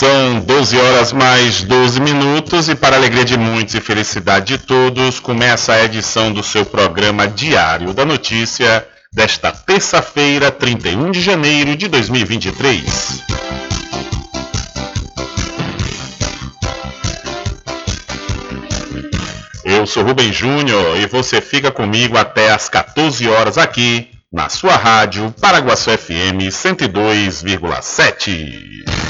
São 12 horas mais 12 minutos e para alegria de muitos e felicidade de todos, começa a edição do seu programa Diário da Notícia desta terça-feira, 31 de janeiro de 2023. Eu sou Rubem Júnior e você fica comigo até às 14 horas aqui na sua rádio Paraguaçu FM 102,7.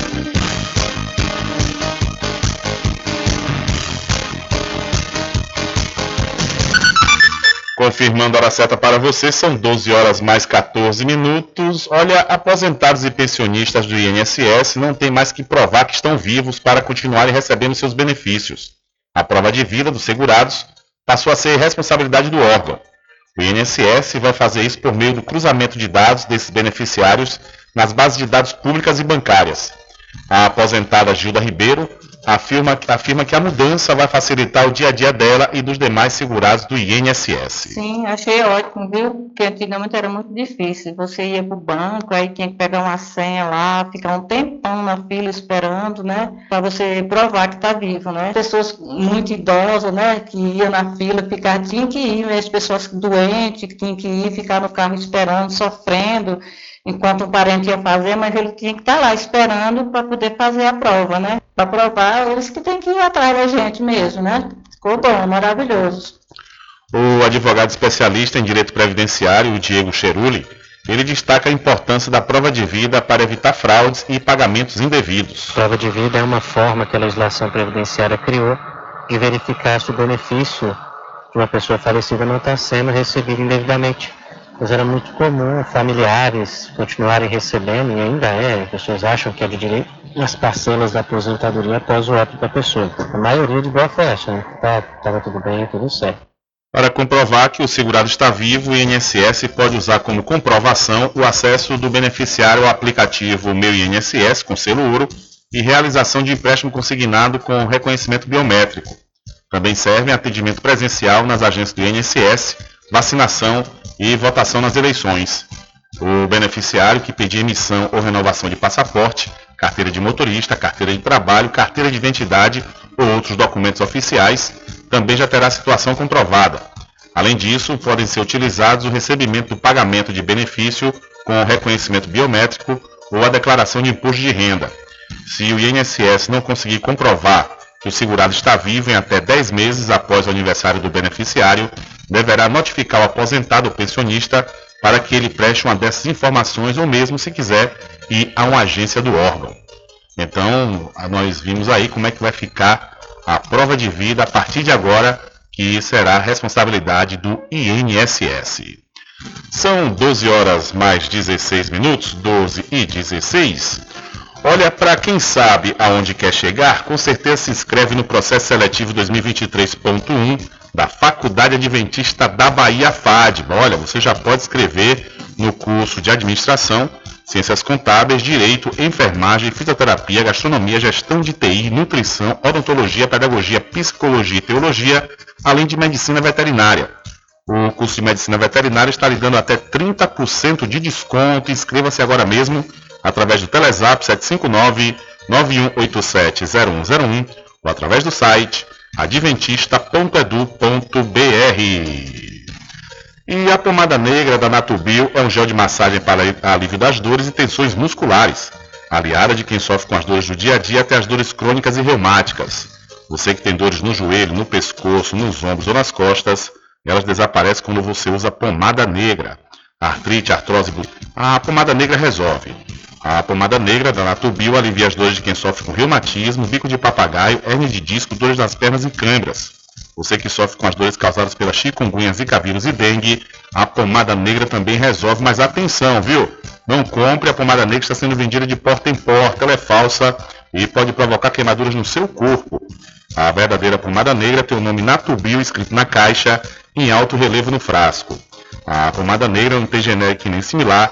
Confirmando a hora certa para você, são 12 horas mais 14 minutos. Olha, aposentados e pensionistas do INSS não têm mais que provar que estão vivos para continuarem recebendo seus benefícios. A prova de vida dos segurados passou a ser responsabilidade do órgão. O INSS vai fazer isso por meio do cruzamento de dados desses beneficiários nas bases de dados públicas e bancárias. A aposentada Gilda Ribeiro afirma, afirma que a mudança vai facilitar o dia a dia dela e dos demais segurados do INSS. Sim, achei ótimo, viu? Porque antigamente era muito difícil. Você ia para o banco, aí tinha que pegar uma senha lá, ficar um tempão na fila esperando, né? Para você provar que está vivo, né? Pessoas muito idosas, né? Que iam na fila, ficar, tinham que ir, né? as pessoas doentes, que tinham que ir, ficar no carro esperando, sofrendo enquanto o parente ia fazer, mas ele tinha que estar lá esperando para poder fazer a prova, né? Para provar, eles que têm que ir atrás da gente mesmo, né? Ficou bom, maravilhoso. O advogado especialista em direito previdenciário, o Diego Cheruli, ele destaca a importância da prova de vida para evitar fraudes e pagamentos indevidos. Prova de vida é uma forma que a legislação previdenciária criou de verificar se o benefício de uma pessoa falecida não está sendo recebido indevidamente mas era muito comum familiares continuarem recebendo, e ainda é, pessoas acham que é de direito, as parcelas da aposentadoria após o óbito da pessoa. A maioria de boa fé acha, né? Tá, tava tudo bem, tudo certo. Para comprovar que o segurado está vivo, o INSS pode usar como comprovação o acesso do beneficiário ao aplicativo Meu INSS com selo ouro e realização de empréstimo consignado com reconhecimento biométrico. Também servem atendimento presencial nas agências do INSS, vacinação e votação nas eleições. O beneficiário que pedir emissão ou renovação de passaporte, carteira de motorista, carteira de trabalho, carteira de identidade ou outros documentos oficiais também já terá situação comprovada. Além disso, podem ser utilizados o recebimento do pagamento de benefício com reconhecimento biométrico ou a declaração de imposto de renda. Se o INSS não conseguir comprovar que o segurado está vivo em até 10 meses após o aniversário do beneficiário, deverá notificar o aposentado ou pensionista para que ele preste uma dessas informações ou mesmo, se quiser, ir a uma agência do órgão. Então, nós vimos aí como é que vai ficar a prova de vida a partir de agora, que será responsabilidade do INSS. São 12 horas mais 16 minutos, 12 e 16. Olha, para quem sabe aonde quer chegar, com certeza se inscreve no processo seletivo 2023.1 da Faculdade Adventista da Bahia FADBA. Olha, você já pode escrever no curso de Administração, Ciências Contábeis, Direito, Enfermagem, Fisioterapia, Gastronomia, Gestão de TI, Nutrição, Odontologia, Pedagogia, Psicologia e Teologia, além de Medicina Veterinária. O curso de Medicina Veterinária está lhe dando até 30% de desconto. Inscreva-se agora mesmo através do Telezap 759 9187 0101 ou através do site adventista.edu.br. E a pomada negra da Natubio é um gel de massagem para alívio das dores e tensões musculares, aliada de quem sofre com as dores do dia a dia até as dores crônicas e reumáticas. Você que tem dores no joelho, no pescoço, nos ombros ou nas costas, elas desaparecem quando você usa pomada negra. Artrite, artrose, a pomada negra resolve. A pomada negra da Natubio alivia as dores de quem sofre com reumatismo, bico de papagaio, hernia de disco, dores das pernas e câimbras. Você que sofre com as dores causadas pela chikungunya, zika vírus e dengue, a pomada negra também resolve, mas atenção, viu? Não compre a pomada negra está sendo vendida de porta em porta, ela é falsa e pode provocar queimaduras no seu corpo. A verdadeira pomada negra tem o nome Natubio escrito na caixa em alto relevo no frasco. A pomada negra não tem genérico nem similar,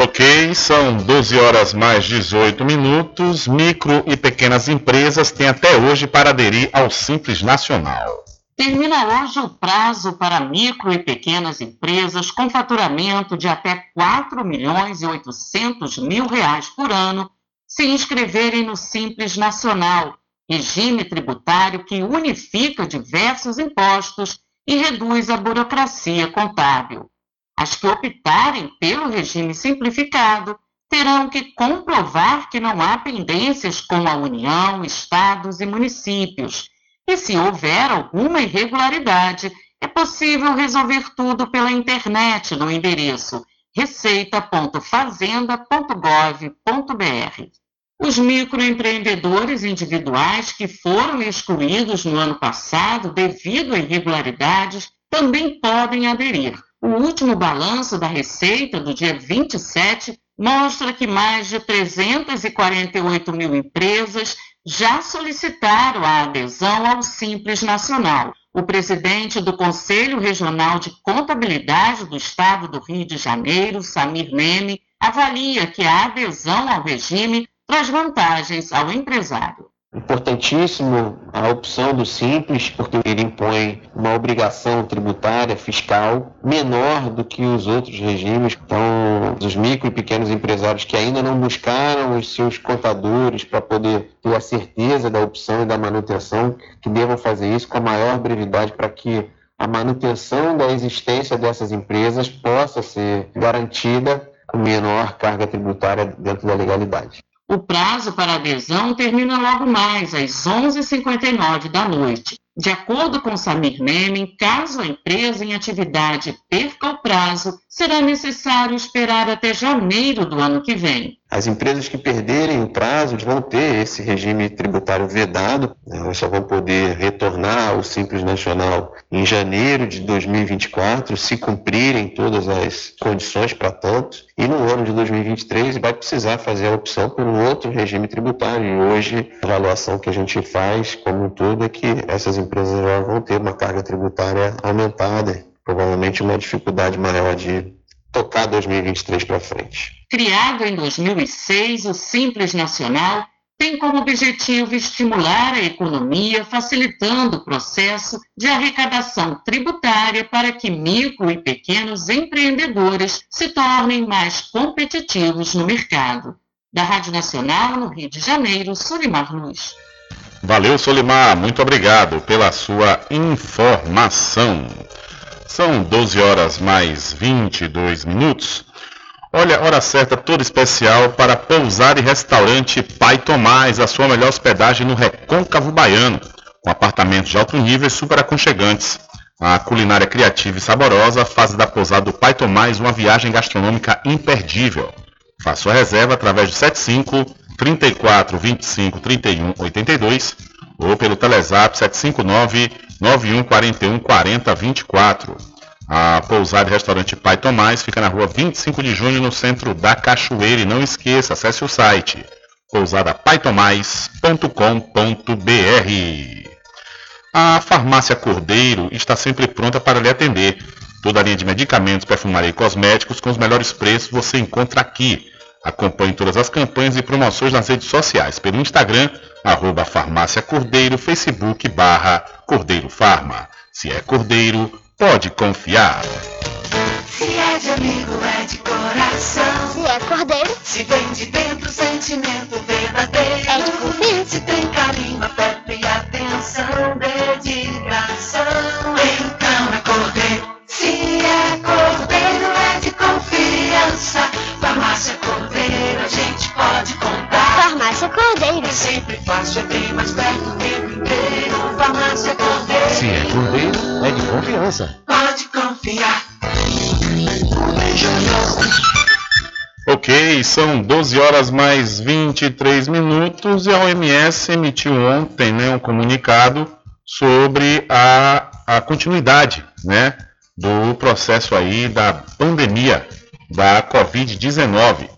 Ok, são 12 horas mais 18 minutos. Micro e pequenas empresas têm até hoje para aderir ao Simples Nacional. Termina hoje o prazo para micro e pequenas empresas com faturamento de até 4 milhões e 800 mil reais por ano se inscreverem no Simples Nacional, regime tributário que unifica diversos impostos e reduz a burocracia contábil. As que optarem pelo regime simplificado terão que comprovar que não há pendências com a União, estados e municípios. E se houver alguma irregularidade, é possível resolver tudo pela internet no endereço receita.fazenda.gov.br. Os microempreendedores individuais que foram excluídos no ano passado devido a irregularidades também podem aderir. O último balanço da Receita do dia 27 mostra que mais de 348 mil empresas já solicitaram a adesão ao Simples Nacional. O presidente do Conselho Regional de Contabilidade do Estado do Rio de Janeiro, Samir Neme, avalia que a adesão ao regime traz vantagens ao empresário. Importantíssimo a opção do Simples, porque ele impõe uma obrigação tributária fiscal menor do que os outros regimes. Então, os micro e pequenos empresários que ainda não buscaram os seus contadores para poder ter a certeza da opção e da manutenção, que devam fazer isso com a maior brevidade para que a manutenção da existência dessas empresas possa ser garantida com menor carga tributária dentro da legalidade. O prazo para adesão termina logo mais, às 11h59 da noite. De acordo com Samir Nemen, caso a empresa em atividade perca o prazo, será necessário esperar até janeiro do ano que vem. As empresas que perderem o prazo vão ter esse regime tributário vedado, né? elas só vão poder retornar ao Simples Nacional em janeiro de 2024, se cumprirem todas as condições para tanto, e no ano de 2023 vai precisar fazer a opção por um outro regime tributário. E hoje a avaliação que a gente faz como um todo é que essas empresas já vão ter uma carga tributária aumentada, provavelmente uma dificuldade maior de tocar 2023 para frente. Criado em 2006, o Simples Nacional tem como objetivo estimular a economia, facilitando o processo de arrecadação tributária para que micro e pequenos empreendedores se tornem mais competitivos no mercado. Da Rádio Nacional, no Rio de Janeiro, Solimar Luz. Valeu, Solimar. Muito obrigado pela sua informação. São 12 horas mais 22 minutos. Olha, hora certa toda especial para pousar e restaurante Pai Tomás, a sua melhor hospedagem no Recôncavo Baiano, com apartamentos de alto nível e super aconchegantes. A culinária criativa e saborosa faz da pousada do Pai Tomás uma viagem gastronômica imperdível. Faça sua reserva através do 75 34 25 31 82 ou pelo Telezap 759 9141 40 24. A pousada e restaurante Pai Tomás fica na rua 25 de junho, no centro da Cachoeira. E não esqueça, acesse o site pousadapaitomais.com.br. A farmácia Cordeiro está sempre pronta para lhe atender. Toda a linha de medicamentos, perfumaria e cosméticos com os melhores preços você encontra aqui. Acompanhe todas as campanhas e promoções nas redes sociais, pelo Instagram, arroba farmácia Cordeiro, Facebook, barra Cordeiro Farma. Se é Cordeiro, pode confiar. Se é de amigo, é de coração. Se é cordeiro, Se vem de dentro, sentimento verdadeiro. É de confiança. Se tem carinho, afeto e atenção, dedicação. Então é cordeiro. Se É sempre fácil, é bem mais perto o tempo inteiro. Farmácia Cordeiro. Se é cordeiro, é de confiança. Pode confiar. Ok, são 12 horas mais 23 minutos e a OMS emitiu ontem né, um comunicado sobre a, a continuidade né, do processo aí da pandemia da Covid-19.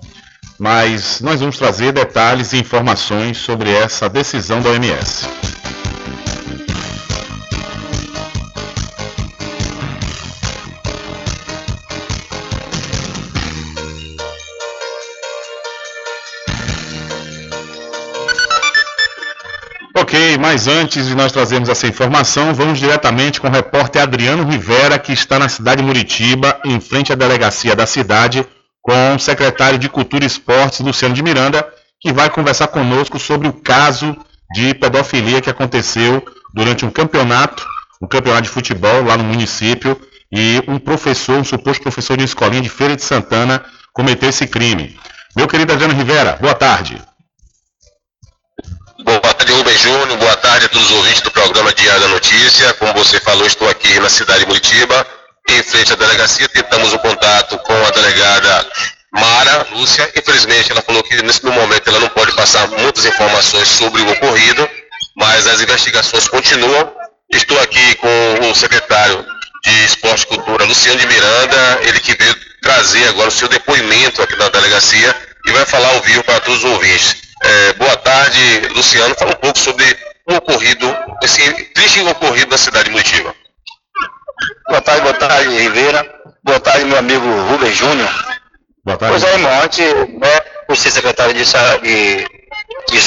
Mas nós vamos trazer detalhes e informações sobre essa decisão da OMS. Ok, mas antes de nós trazermos essa informação, vamos diretamente com o repórter Adriano Rivera, que está na cidade de Muritiba, em frente à delegacia da cidade, com o secretário de Cultura e Esportes, Luciano de Miranda, que vai conversar conosco sobre o caso de pedofilia que aconteceu durante um campeonato, um campeonato de futebol lá no município, e um professor, um suposto professor de escolinha de Feira de Santana, cometeu esse crime. Meu querido Adriano Rivera, boa tarde. Boa tarde, Rubem Júnior. Boa tarde a todos os ouvintes do programa Diário da Notícia. Como você falou, estou aqui na cidade de Muritiba, em frente à delegacia. Tentamos o contato com a delegada Mara Lúcia. Infelizmente, ela falou que nesse momento ela não pode passar muitas informações sobre o ocorrido, mas as investigações continuam. Estou aqui com o secretário de Esporte e Cultura, Luciano de Miranda, ele que veio trazer agora o seu depoimento aqui na delegacia e vai falar ao vivo para todos os ouvintes. É, boa tarde, Luciano. Fala um pouco sobre o ocorrido, esse triste ocorrido na cidade de Muritiba. Boa tarde, boa tarde, Ribeira. Boa tarde, meu amigo Rubem Júnior. Boa Pois é, irmão, antes, né, por ser secretário de, de, de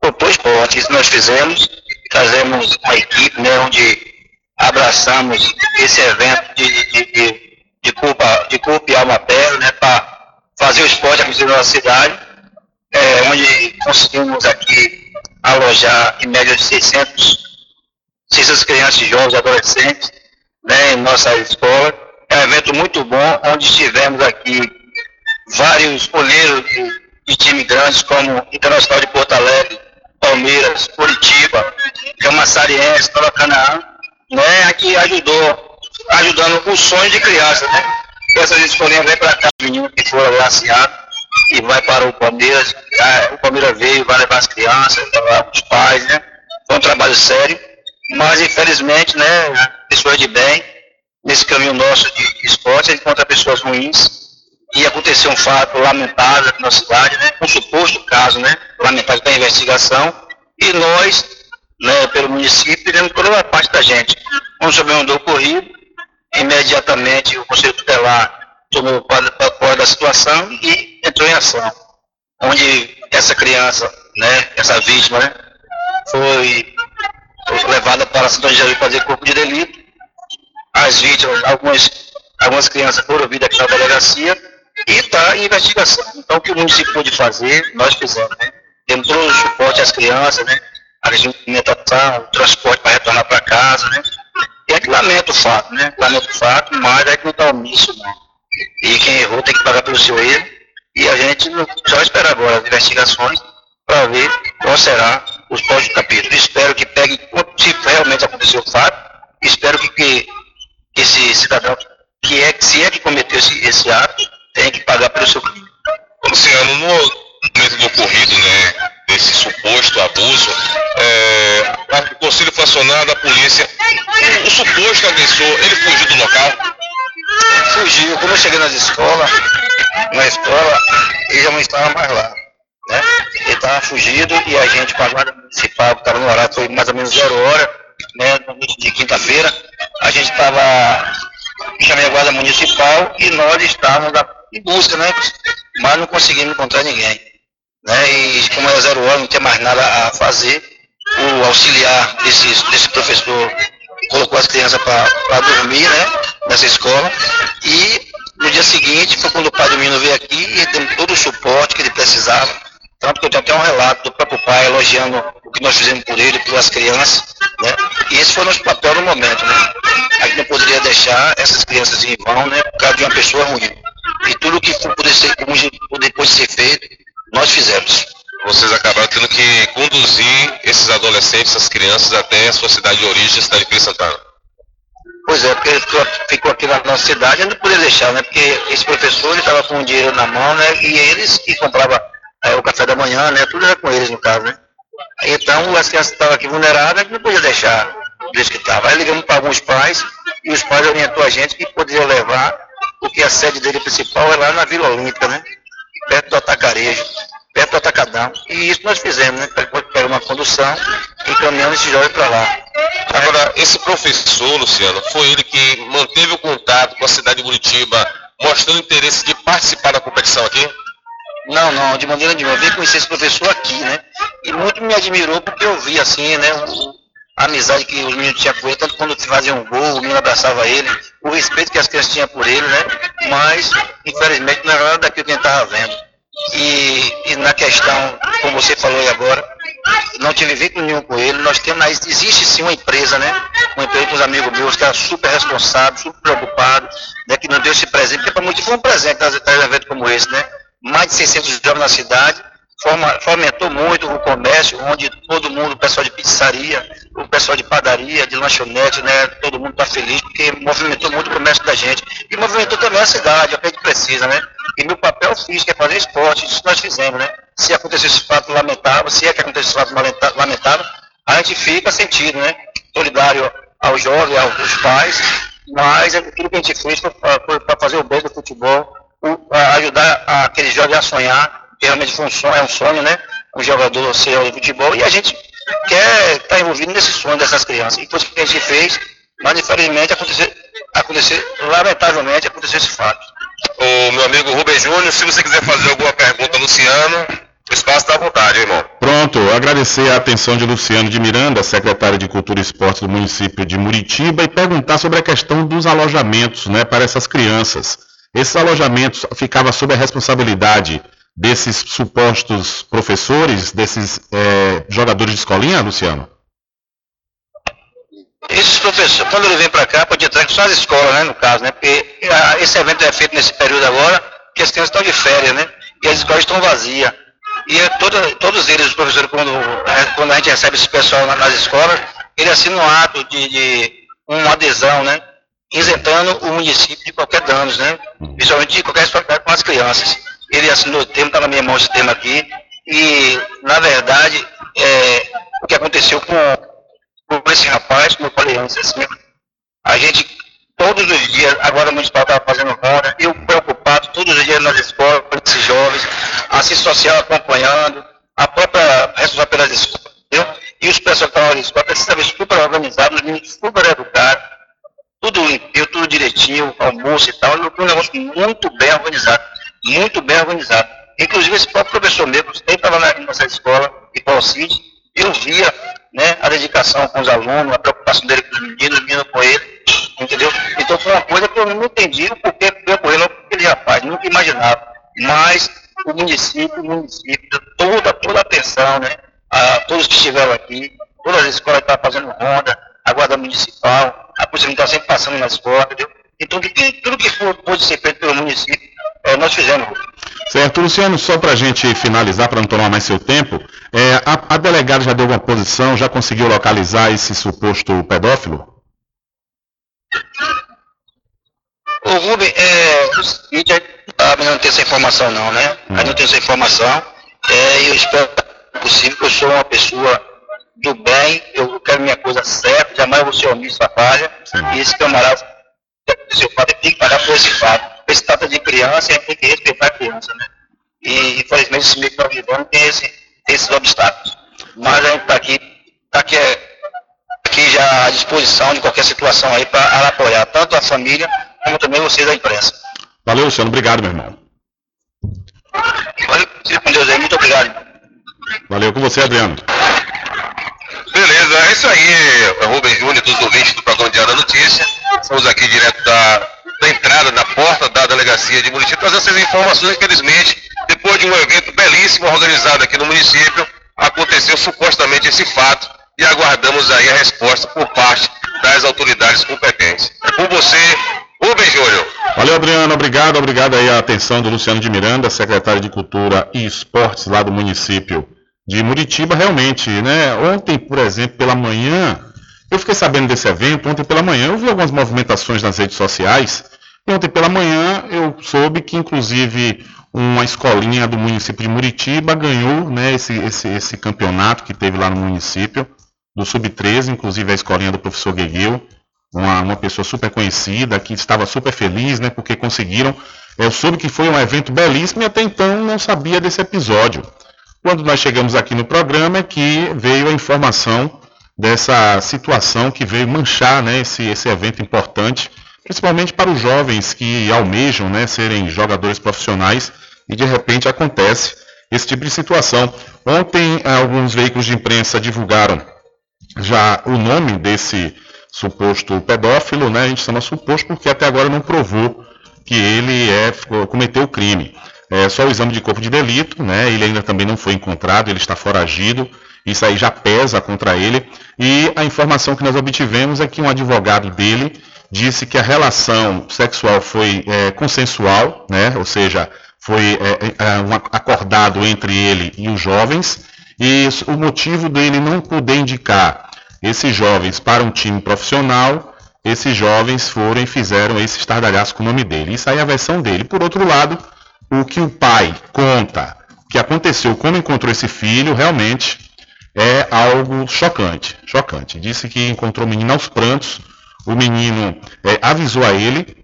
propor esporte, isso nós fizemos, trazemos uma equipe, né, onde abraçamos esse evento de, de, de, de, culpa, de culpa e alma pé, né, para fazer o esporte acontecer na nossa cidade, é, onde conseguimos aqui alojar em média de 600, 600 crianças, jovens e adolescentes, né, em nossa escola. É um evento muito bom, onde tivemos aqui vários goleiros de, de time grandes, como Internacional de Porto Alegre, Palmeiras, Curitiba, Camaçariense, Nova Canaã, né, aqui ajudou, ajudando o sonho de criança, né? Essas escolinhas vêm para cá, menino que foram agraciados, e vai para o Palmeiras, ah, o Palmeiras veio, vai levar as crianças, vai levar os pais, né? Foi um trabalho sério, mas infelizmente, né, pessoas de bem, nesse caminho nosso de, esporte, a gente encontra pessoas ruins, e aconteceu um fato lamentável aqui na cidade, né, um suposto caso, né, lamentável para investigação, e nós, né, pelo município, fizemos toda a parte da gente. Quando soubemos do ocorrido, imediatamente o Conselho Tutelar tomou conta da situação e entrou em ação, onde essa criança, né, essa vítima, né, foi levada para São Jesus fazer corpo de delito. As vítimas, algumas, algumas crianças foram ouvidas aqui na delegacia e está em investigação. Então, o que o município pôde fazer, nós fizemos, né? Temos o suporte às crianças, né? A alimentação, o transporte para retornar para casa, né? E é que lamenta o fato, né? Lamenta o fato, mas é que não está omisso, não. E quem errou tem que pagar pelo seu erro. E a gente só espera agora as investigações para ver qual será os próximos capítulos. Espero que pegue, se realmente aconteceu o fato, espero que, que esse cidadão, que é, se é que cometeu esse, esse ato, tenha que pagar pelo seu crime. Luciano, no momento do ocorrido, né, desse suposto abuso, é, o conselho foi acionado, a polícia, o, o suposto agressor, ele fugiu do local? Fugiu. Quando eu cheguei nas escolas, na escola, ele já não estava mais lá. Né? Ele estava fugido e a gente, com a guarda municipal, que estava no horário, foi mais ou menos zero hora, né, na noite de quinta-feira, a gente estava, chamei a guarda municipal e nós estávamos em busca, né? Mas não conseguimos encontrar ninguém. Né? E como era zero hora, não tinha mais nada a fazer, o auxiliar desse, desse professor colocou as crianças para dormir, né, nessa escola, e no dia seguinte foi quando o pai do menino veio aqui e deu todo o suporte que ele precisava, tanto que eu tenho até um relato do próprio pai elogiando o que nós fizemos por ele, pelas crianças, né, e esse foi o nosso papel no momento, né, a gente não poderia deixar essas crianças em vão, né, por causa de uma pessoa ruim, e tudo que for poder ser, depois de ser feito, nós fizemos vocês acabaram tendo que conduzir esses adolescentes, essas crianças, até a sua cidade de origem, a cidade de Santana. Pois é, porque ele ficou, ficou aqui na nossa cidade, eu não podia deixar, né? Porque esse professor, ele estava com o dinheiro na mão, né? E eles que compravam é, o café da manhã, né? Tudo era com eles, no caso, né? Então, as crianças estavam aqui vulneráveis, a gente não podia deixar do que estava. Aí ligamos para alguns pais, e os pais orientou a gente que poderia levar, porque a sede dele principal é lá na Vila Olímpica, né? Perto do Atacarejo perto do Atacadão. E isso nós fizemos, né? Pegar uma condução e encaminhando esse jovem para lá. Agora, esse professor, Luciano, foi ele que manteve o contato com a cidade de Curitiba, mostrando interesse de participar da competição aqui? Não, não, de maneira nenhuma. Eu vim conhecer esse professor aqui, né? E muito me admirou porque eu vi, assim, né? A amizade que os meninos tinham por ele, tanto quando faziam um gol, o menino abraçava ele, o respeito que as crianças tinham por ele, né? Mas, infelizmente, não era nada daquilo que a gente estava vendo. E, e, na questão, como você falou aí agora, não tive vínculo nenhum com ele. Nós temos, existe sim uma empresa, né? Uma empresa com os amigos meus que é super responsável, super preocupado, né? Que nos deu esse presente, porque para muitos foi um presente nas um evento como esse, né? Mais de 600 jovens na cidade, fomentou muito o comércio, onde todo mundo, o pessoal de pizzaria, o pessoal de padaria, de lanchonete, né? Todo mundo está feliz, porque movimentou muito o comércio da gente. E movimentou também a cidade, é a gente precisa, né? E meu papel físico é fazer esporte, isso nós fizemos, né? Se acontecer esse fato lamentável, se é que acontecer esse fato lamentável, a gente fica sentido, né? Solidário aos jovens, aos pais, mas é tudo que a gente fez para fazer o bem do futebol, ajudar aqueles jovens a sonhar, que realmente foi um sonho, é um sonho, né? Um jogador ser de futebol, e a gente quer estar tá envolvido nesse sonho dessas crianças. E foi isso que a gente fez, mas infelizmente aconteceu, aconteceu lamentavelmente aconteceu esse fato o meu amigo Rubem Júnior. Se você quiser fazer alguma pergunta, Luciano, o espaço está à vontade, irmão. Pronto, agradecer a atenção de Luciano de Miranda, secretário de Cultura e Esporte do município de Muritiba, e perguntar sobre a questão dos alojamentos né, para essas crianças. Esses alojamentos ficavam sob a responsabilidade desses supostos professores, desses é, jogadores de escolinha, Luciano? esses professores, quando ele vem para cá, pode entrar só as escolas, né, no caso, né, porque a, ah, esse evento é feito nesse período agora, que as crianças estão de férias, né, e as escolas estão vazias. E é toda, todos eles, os professores, quando, é, quando a gente recebe esse pessoal nas escolas, ele assina um ato de, de uma adesão, né, isentando o município de qualquer danos, né, principalmente de qualquer situação com as crianças. Ele assinou o termo, está na minha mão esse termo aqui, e, na verdade, é, o que aconteceu com com esse rapaz, como eu falei antes, assim, a gente, todos os dias, agora o municipal estava fazendo roda, eu preocupado, todos os dias nas escolas, com esses jovens, a assistência social acompanhando, a própria responsável pelas escolas, entendeu? E os pessoal que estavam na escola, precisava super organizado, os meninos super educados, tudo limpinho, tudo direitinho, almoço e tal, um negócio muito bem organizado, muito bem organizado. Inclusive esse próprio professor meu, que estava na nossa escola, e Paulo Cid, eu via né, a dedicação com os alunos, a preocupação dele com os meninos, os meninos com ele, entendeu? Então foi uma coisa que eu não entendi o porquê que ocorreu aquele rapaz, nunca imaginava. Mas o município, o município, toda, toda a atenção, né, a todos que estiveram aqui, todas as escolas que estavam fazendo ronda, a guarda municipal, a polícia está sempre passando na escola, entendeu? Então tudo que for, pode ser feito pelo município, é, nós fizemos. Certo, Luciano, só para a gente finalizar, para não tomar mais seu tempo, é, a, a, delegada já deu uma posição, já conseguiu localizar esse suposto pedófilo? O Rubem, é, a gente não tem essa informação não, né? A gente não tem essa informação, é, eu espero que possível, que eu sou uma pessoa do bem, eu quero minha coisa certa, jamais vou ser omisso à falha, e esse camarada, seu fato, tem que pagar por esse fato se trata de criança, a tem que respeitar a criança, né? E infelizmente esse meio que nós vivemos tem, esse, tem esses obstáculos. Mas a gente está aqui, tá aqui, aqui já à disposição de qualquer situação aí para apoiar tanto a família como também vocês da imprensa. Valeu, Luciano. Obrigado, meu irmão. Valeu, com Deus aí. Muito obrigado. Valeu com você, Adriano. Beleza, é isso aí, Rubem Júnior, dos ouvintes do programa Diário da Notícia. Estamos aqui direto da, da entrada, da porta da delegacia de município, trazendo essas informações, infelizmente, depois de um evento belíssimo organizado aqui no município, aconteceu supostamente esse fato e aguardamos aí a resposta por parte das autoridades competentes. É com você, Rubem Júnior. Valeu, Adriano. Obrigado, obrigado aí a atenção do Luciano de Miranda, secretário de Cultura e Esportes lá do município de Muritiba. Realmente, né? Ontem, por exemplo, pela manhã, eu fiquei sabendo desse evento. Ontem pela manhã, eu vi algumas movimentações nas redes sociais. E ontem pela manhã, eu soube que, inclusive, uma escolinha do município de Muritiba ganhou né, esse, esse, esse campeonato que teve lá no município, do Sub-13, inclusive a escolinha do professor Guegueu uma, uma pessoa super conhecida, que estava super feliz, né, porque conseguiram. Eu soube que foi um evento belíssimo e até então não sabia desse episódio. Quando nós chegamos aqui no programa é que veio a informação dessa situação que veio manchar né, esse, esse evento importante, principalmente para os jovens que almejam né, serem jogadores profissionais e de repente acontece esse tipo de situação. Ontem alguns veículos de imprensa divulgaram já o nome desse suposto pedófilo, né? A gente chama suposto porque até agora não provou que ele é, cometeu o crime. É só o exame de corpo de delito, né? Ele ainda também não foi encontrado, ele está foragido. Isso aí já pesa contra ele. E a informação que nós obtivemos é que um advogado dele disse que a relação sexual foi é, consensual, né? Ou seja, foi é, é, um acordado entre ele e os jovens. E o motivo dele não poder indicar esses jovens para um time profissional, esses jovens foram e fizeram esse estardalhaço com o nome dele. Isso aí é a versão dele. Por outro lado, o que o pai conta, que aconteceu quando encontrou esse filho, realmente é algo chocante. Chocante. Disse que encontrou o menino aos prantos. O menino é, avisou a ele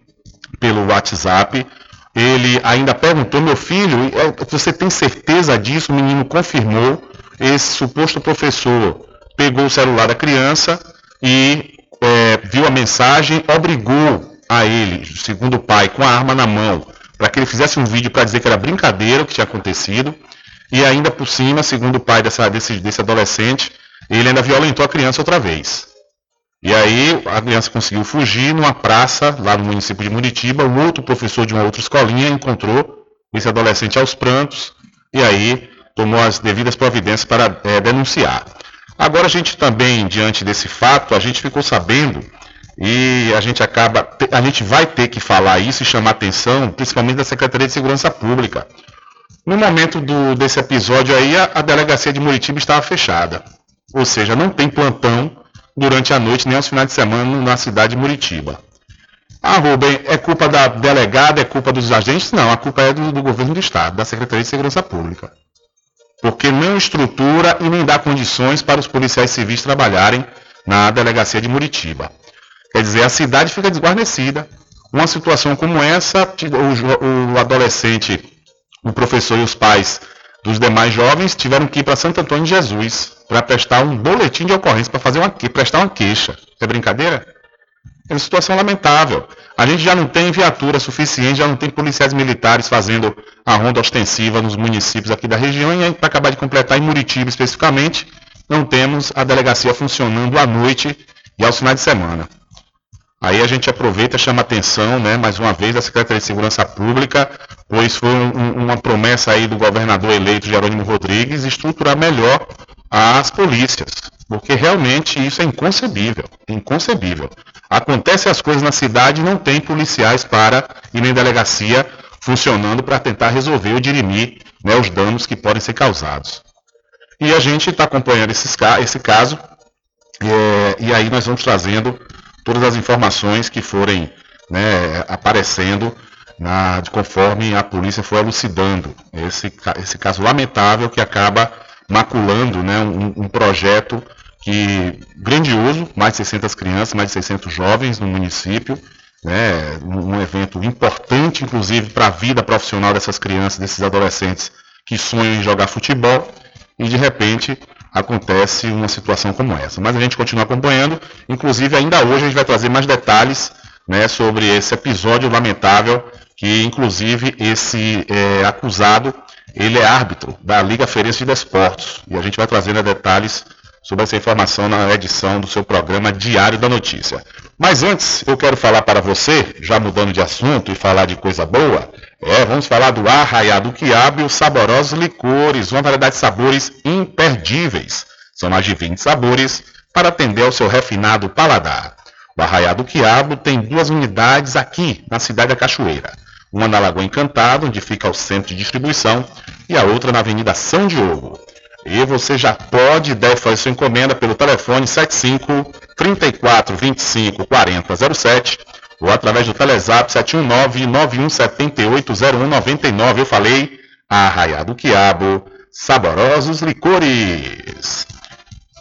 pelo WhatsApp. Ele ainda perguntou, meu filho, é, você tem certeza disso? O menino confirmou. Esse suposto professor pegou o celular da criança e é, viu a mensagem, obrigou a ele, segundo o pai, com a arma na mão, para que ele fizesse um vídeo para dizer que era brincadeira o que tinha acontecido. E ainda por cima, segundo o pai dessa, desse, desse adolescente, ele ainda violentou a criança outra vez. E aí a criança conseguiu fugir numa praça lá no município de Muritiba. Um outro professor de uma outra escolinha encontrou esse adolescente aos prantos e aí tomou as devidas providências para é, denunciar. Agora a gente também, diante desse fato, a gente ficou sabendo e a gente acaba, a gente vai ter que falar isso e chamar atenção, principalmente da Secretaria de Segurança Pública. No momento do, desse episódio aí, a, a delegacia de Muritiba estava fechada. Ou seja, não tem plantão durante a noite nem aos finais de semana na cidade de Muritiba. Ah, Rubem, é culpa da delegada, é culpa dos agentes? Não, a culpa é do, do governo do Estado, da Secretaria de Segurança Pública porque não estrutura e nem dá condições para os policiais civis trabalharem na delegacia de Muritiba. Quer dizer, a cidade fica desguarnecida. Uma situação como essa, o, o adolescente, o professor e os pais dos demais jovens tiveram que ir para Santo Antônio de Jesus para prestar um boletim de ocorrência, para fazer uma, prestar uma queixa. É brincadeira? É uma situação lamentável. A gente já não tem viatura suficiente, já não tem policiais militares fazendo a ronda ostensiva nos municípios aqui da região e para acabar de completar em Muritiba especificamente, não temos a delegacia funcionando à noite e aos finais de semana. Aí a gente aproveita chama atenção, né, mais uma vez, da Secretaria de Segurança Pública, pois foi um, uma promessa aí do governador eleito Jerônimo Rodrigues estruturar melhor as polícias, porque realmente isso é inconcebível, inconcebível. Acontecem as coisas na cidade e não tem policiais para e nem delegacia funcionando para tentar resolver ou dirimir né, os danos que podem ser causados. E a gente está acompanhando esses, esse caso é, e aí nós vamos trazendo todas as informações que forem né, aparecendo na, conforme a polícia for elucidando esse, esse caso lamentável que acaba maculando né, um, um projeto que grandioso, mais de 600 crianças, mais de 600 jovens no município, né, um evento importante, inclusive, para a vida profissional dessas crianças, desses adolescentes que sonham em jogar futebol, e de repente acontece uma situação como essa. Mas a gente continua acompanhando, inclusive ainda hoje a gente vai trazer mais detalhes né, sobre esse episódio lamentável, que inclusive esse é, acusado, ele é árbitro da Liga Ferense de Desportos, e a gente vai trazendo detalhes sobre essa informação na edição do seu programa Diário da Notícia. Mas antes, eu quero falar para você, já mudando de assunto e falar de coisa boa, é, vamos falar do Arraiado Quiabo e os saborosos licores, uma variedade de sabores imperdíveis. São mais de 20 sabores para atender ao seu refinado paladar. O Arraiado Quiabo tem duas unidades aqui, na cidade da Cachoeira. Uma na Lagoa Encantada, onde fica o centro de distribuição, e a outra na Avenida São Diogo. E você já pode deve fazer sua encomenda pelo telefone 75 34 25 40 07 ou através do Telezap 719 9178 0199. Eu falei, Arraiado Quiabo, saborosos licores.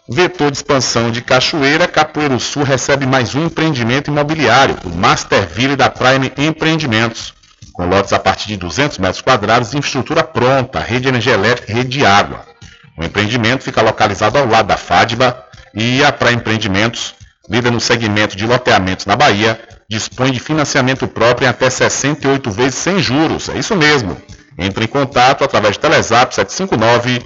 Vetor de expansão de Cachoeira, Capoeiro Sul recebe mais um empreendimento imobiliário, o Masterville da Prime Empreendimentos. Com lotes a partir de 200 metros quadrados, infraestrutura pronta, rede elétrica e rede de água. O empreendimento fica localizado ao lado da FADBA e a Praia Empreendimentos, líder no segmento de loteamentos na Bahia, dispõe de financiamento próprio em até 68 vezes sem juros. É isso mesmo. Entre em contato através do Telezap 759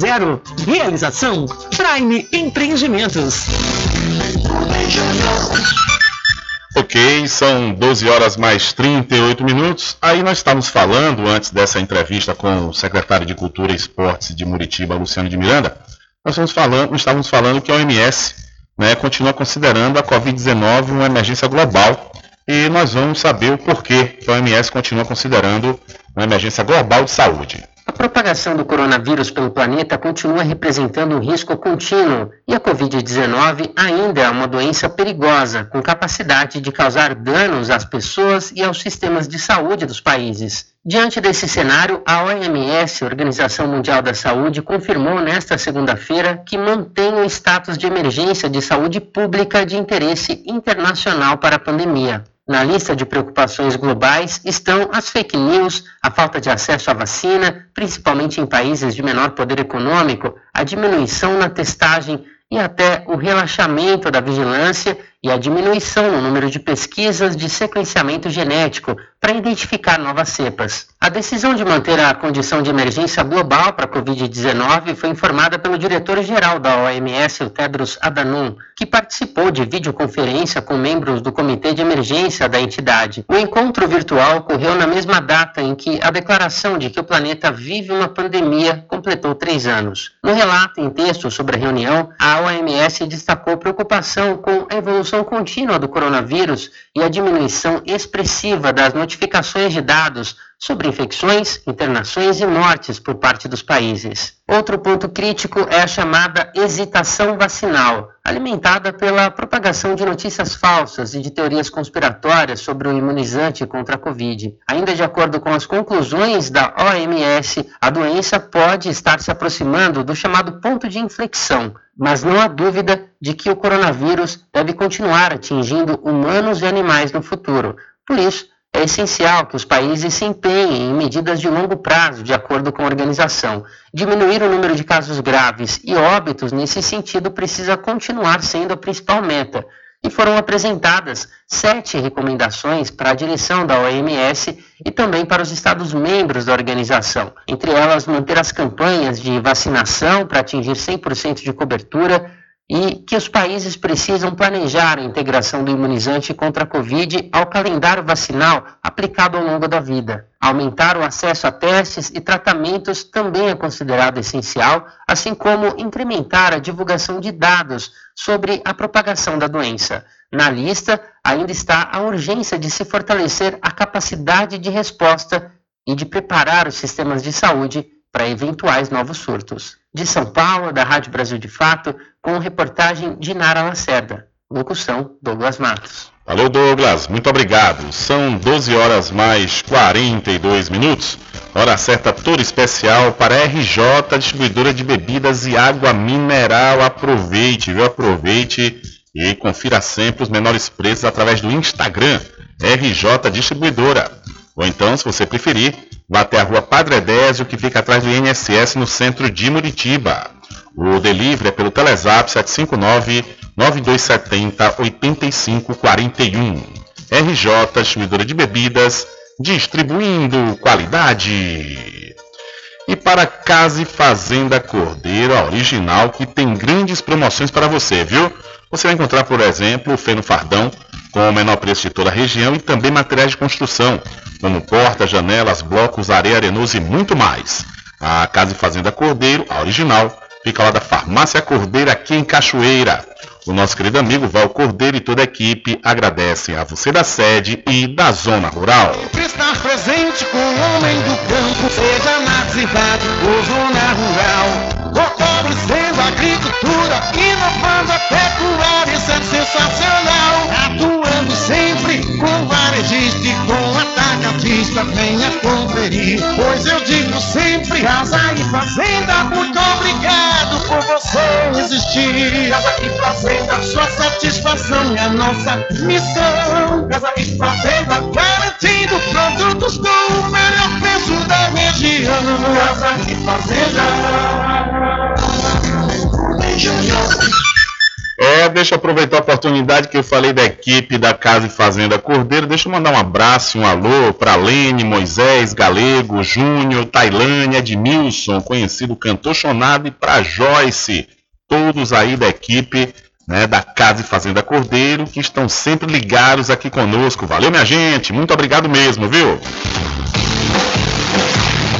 1000. Realização Prime Empreendimentos. Ok, são 12 horas mais 38 minutos. Aí nós estávamos falando, antes dessa entrevista com o secretário de Cultura e Esportes de Muritiba, Luciano de Miranda, nós estávamos falando, estávamos falando que a OMS né, continua considerando a Covid-19 uma emergência global. E nós vamos saber o porquê que a OMS continua considerando uma emergência global de saúde. A propagação do coronavírus pelo planeta continua representando um risco contínuo e a Covid-19 ainda é uma doença perigosa, com capacidade de causar danos às pessoas e aos sistemas de saúde dos países. Diante desse cenário, a OMS, Organização Mundial da Saúde, confirmou nesta segunda-feira que mantém o status de emergência de saúde pública de interesse internacional para a pandemia. Na lista de preocupações globais estão as fake news, a falta de acesso à vacina, principalmente em países de menor poder econômico, a diminuição na testagem e até o relaxamento da vigilância e a diminuição no número de pesquisas de sequenciamento genético para identificar novas cepas. A decisão de manter a condição de emergência global para a Covid-19 foi informada pelo diretor-geral da OMS, o Tedros Adhanom, que participou de videoconferência com membros do Comitê de Emergência da entidade. O encontro virtual ocorreu na mesma data em que a declaração de que o planeta vive uma pandemia completou três anos. No relato em texto sobre a reunião, a OMS destacou preocupação com a evolução evolução contínua do coronavírus e a diminuição expressiva das notificações de dados sobre infecções, internações e mortes por parte dos países. Outro ponto crítico é a chamada hesitação vacinal, alimentada pela propagação de notícias falsas e de teorias conspiratórias sobre o imunizante contra a Covid. Ainda de acordo com as conclusões da OMS, a doença pode estar se aproximando do chamado ponto de inflexão, mas não há dúvida de que o coronavírus deve continuar atingindo humanos e animais no futuro. Por isso, é essencial que os países se empenhem em medidas de longo prazo, de acordo com a organização. Diminuir o número de casos graves e óbitos nesse sentido precisa continuar sendo a principal meta. E foram apresentadas sete recomendações para a direção da OMS e também para os Estados-membros da organização. Entre elas, manter as campanhas de vacinação para atingir 100% de cobertura e que os países precisam planejar a integração do imunizante contra a Covid ao calendário vacinal aplicado ao longo da vida. Aumentar o acesso a testes e tratamentos também é considerado essencial, assim como incrementar a divulgação de dados sobre a propagação da doença. Na lista ainda está a urgência de se fortalecer a capacidade de resposta e de preparar os sistemas de saúde para eventuais novos surtos. De São Paulo, da Rádio Brasil de Fato, com reportagem de Nara Lacerda. Locução: Douglas Matos. Valeu, Douglas. Muito obrigado. São 12 horas mais 42 minutos. Hora certa toda especial para a RJ, distribuidora de bebidas e água mineral. Aproveite, viu? Aproveite e confira sempre os menores preços através do Instagram, RJ Distribuidora. Ou então, se você preferir, vá até a rua Padre Edésio, que fica atrás do INSS no centro de Muritiba. O delivery é pelo Telezap 759 9270 8541. RJ Distribuidora de Bebidas, distribuindo qualidade. E para Casa e Fazenda Cordeiro, a original, que tem grandes promoções para você, viu? Você vai encontrar, por exemplo, o feno fardão, com o menor preço de toda a região, e também materiais de construção, como portas, janelas, blocos, areia arenoso e muito mais. A Casa e Fazenda Cordeiro, a original, fica lá da Farmácia Cordeiro, aqui em Cachoeira. O nosso querido amigo Val Cordeiro e toda a equipe agradecem a você da sede e da zona rural. Estar presente com o homem do campo, seja na cidade ou zona rural. Fortalecendo a agricultura, inovando a pecuária, isso é sensacional. Sempre com varejista e com atacadista, venha conferir. Pois eu digo sempre, casa e fazenda, muito obrigado por você existir. Casa e fazenda, sua satisfação é nossa missão. Casa e fazenda, garantindo produtos com o melhor preço da região. Casa e fazenda. É, deixa eu aproveitar a oportunidade que eu falei da equipe da Casa e Fazenda Cordeiro. Deixa eu mandar um abraço e um alô para Lene, Moisés, Galego, Júnior, Tailândia, Edmilson, conhecido cantor Chonado, e para Joyce, todos aí da equipe né, da Casa e Fazenda Cordeiro, que estão sempre ligados aqui conosco. Valeu, minha gente, muito obrigado mesmo, viu?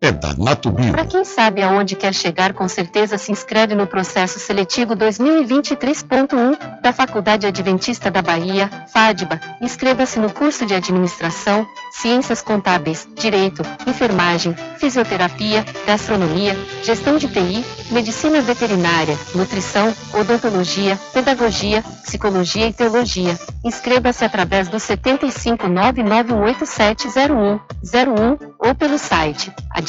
é da Natubio. Para quem sabe aonde quer chegar, com certeza se inscreve no processo seletivo 2023.1 da Faculdade Adventista da Bahia, FADBA. Inscreva-se no curso de Administração, Ciências Contábeis, Direito, Enfermagem, Fisioterapia, Gastronomia, Gestão de TI, Medicina Veterinária, Nutrição, Odontologia, Pedagogia, Psicologia e Teologia. Inscreva-se através do 75991870101 ou pelo site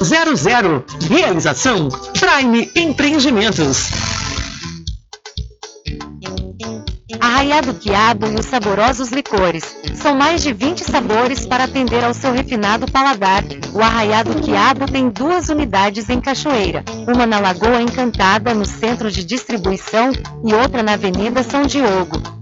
1000. Realização Prime Empreendimentos. Arraiado Quiabo e os saborosos licores. São mais de 20 sabores para atender ao seu refinado paladar. O Arraiado Quiabo tem duas unidades em Cachoeira. Uma na Lagoa Encantada, no centro de distribuição, e outra na Avenida São Diogo.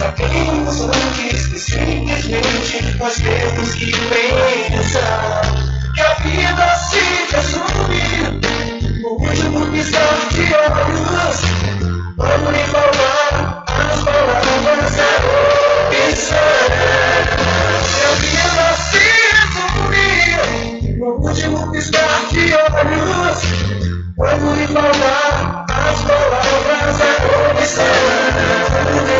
Sabemos antes que simplesmente nós temos que pensar que a vida se resume no último piscar de olhos. Quando me falar as palavras é opção. Que a vida se resume no último piscar de olhos. Quando me falar as palavras é opção.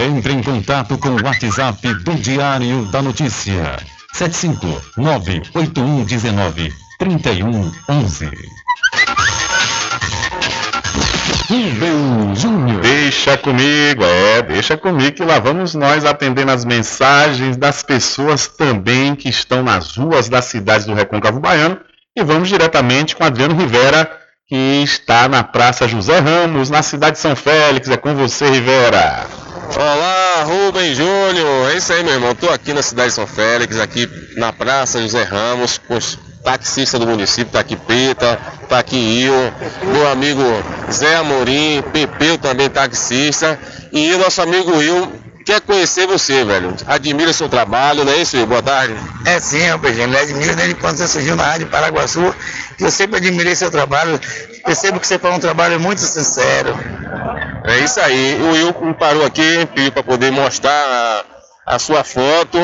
Entre em contato com o WhatsApp do Diário da Notícia. 759-8119-3111. Rubem Júnior. Deixa comigo, é, deixa comigo que lá vamos nós atendendo as mensagens das pessoas também que estão nas ruas das cidades do Recôncavo Baiano. E vamos diretamente com Adriano Rivera, que está na Praça José Ramos, na cidade de São Félix. É com você, Rivera. Olá, Rubem Júnior. É isso aí, meu irmão. Estou aqui na cidade de São Félix, aqui na Praça José Ramos, com os taxistas do município. Tá aqui Peta, tá aqui Eu, meu amigo Zé Amorim, Pepeu também taxista. E o nosso amigo Will quer conhecer você, velho. Admira seu trabalho, não é isso, Will? Boa tarde. É sim, Pedrinho. Eu admiro desde quando você surgiu na Rádio Paraguaçu, eu sempre admirei seu trabalho. Percebo que você faz um trabalho muito sincero. É isso aí. O Will me parou aqui, pediu para poder mostrar a, a sua foto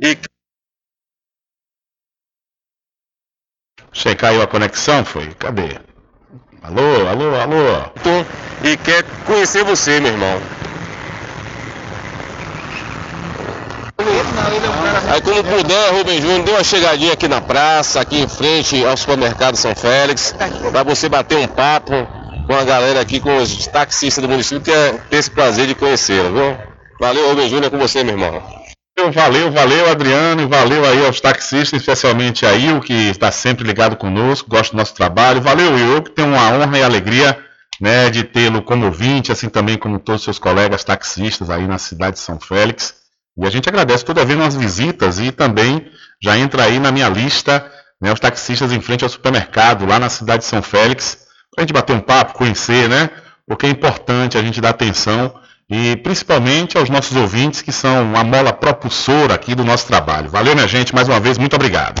e Você caiu a conexão, foi? Cadê? Alô, alô, alô. e quer conhecer você, meu irmão. Aí como puder, Rubem Júnior, dê uma chegadinha aqui na praça, aqui em frente ao supermercado São Félix, para você bater um papo com a galera aqui, com os taxistas do município, que é ter esse prazer de conhecê-lo, viu? Valeu, Rubem Júnior, é com você, meu irmão. Valeu, valeu, Adriano, e valeu aí aos taxistas, especialmente a Il, que está sempre ligado conosco, gosta do nosso trabalho. Valeu, Il, que tem uma honra e alegria né, de tê-lo como ouvinte, assim também como todos os seus colegas taxistas aí na cidade de São Félix. E a gente agradece toda vez nas visitas e também já entra aí na minha lista né, os taxistas em frente ao supermercado lá na cidade de São Félix, a gente bater um papo, conhecer, né? Porque é importante a gente dar atenção e principalmente aos nossos ouvintes que são a mola propulsora aqui do nosso trabalho. Valeu, minha gente, mais uma vez, muito obrigado.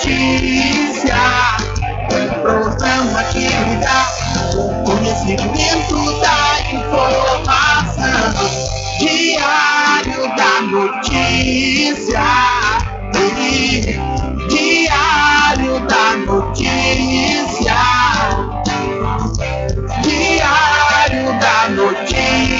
Notícia. Um programa que lhe dá o conhecimento da informação. Diário da notícia. Diário da notícia. Diário da notícia.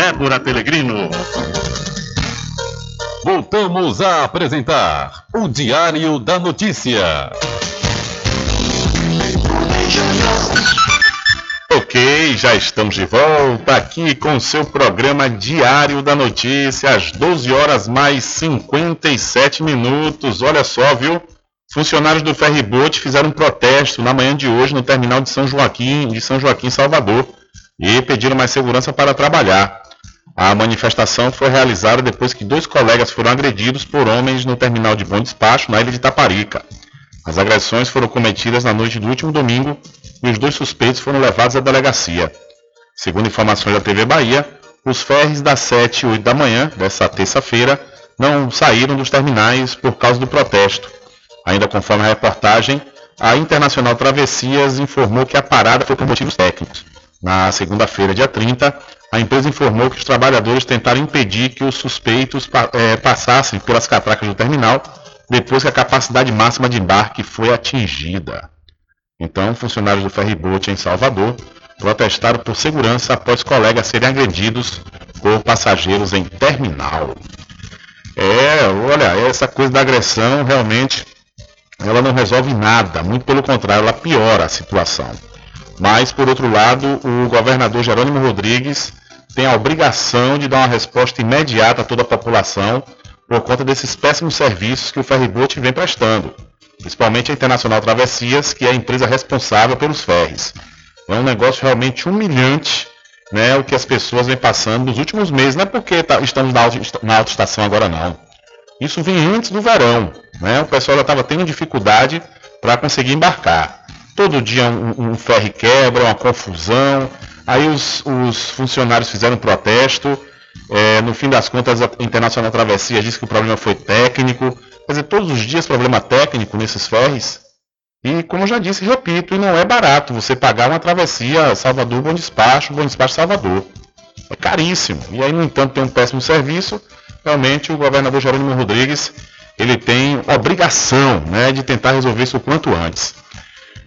Débora Pelegrino. Voltamos a apresentar o Diário da Notícia. Ok, já estamos de volta aqui com seu programa Diário da Notícia, às 12 horas mais 57 minutos. Olha só, viu? Funcionários do Ferryboat fizeram um protesto na manhã de hoje no terminal de São Joaquim, de São Joaquim, Salvador, e pediram mais segurança para trabalhar. A manifestação foi realizada depois que dois colegas foram agredidos por homens no terminal de bom despacho na ilha de Taparica. As agressões foram cometidas na noite do último domingo e os dois suspeitos foram levados à delegacia. Segundo informações da TV Bahia, os ferres das 7 e 8 da manhã dessa terça-feira não saíram dos terminais por causa do protesto. Ainda conforme a reportagem, a Internacional Travessias informou que a parada foi por motivos técnicos. Na segunda-feira, dia 30, a empresa informou que os trabalhadores tentaram impedir que os suspeitos eh, passassem pelas catracas do terminal depois que a capacidade máxima de embarque foi atingida. Então, funcionários do ferryboat em Salvador protestaram por segurança após colegas serem agredidos por passageiros em terminal. É, olha, essa coisa da agressão realmente ela não resolve nada, muito pelo contrário, ela piora a situação. Mas, por outro lado, o governador Jerônimo Rodrigues tem a obrigação de dar uma resposta imediata a toda a população por conta desses péssimos serviços que o ferryboat vem prestando, principalmente a Internacional Travessias, que é a empresa responsável pelos ferries. É um negócio realmente humilhante né, o que as pessoas vêm passando nos últimos meses, não é porque tá, estamos na, na alta estação agora não. Isso vinha antes do verão, né? O pessoal já estava tendo dificuldade para conseguir embarcar. Todo dia um, um ferry quebra, uma confusão. Aí os, os funcionários fizeram protesto. É, no fim das contas, a Internacional Travessia disse que o problema foi técnico. Quer dizer, todos os dias problema técnico nesses ferries. E como já disse, repito, e não é barato você pagar uma travessia Salvador-Bom Despacho, Bom Despacho-Salvador. É caríssimo. E aí, no entanto, tem um péssimo serviço. Realmente, o governador Jerônimo Rodrigues ele tem obrigação né, de tentar resolver isso o quanto antes.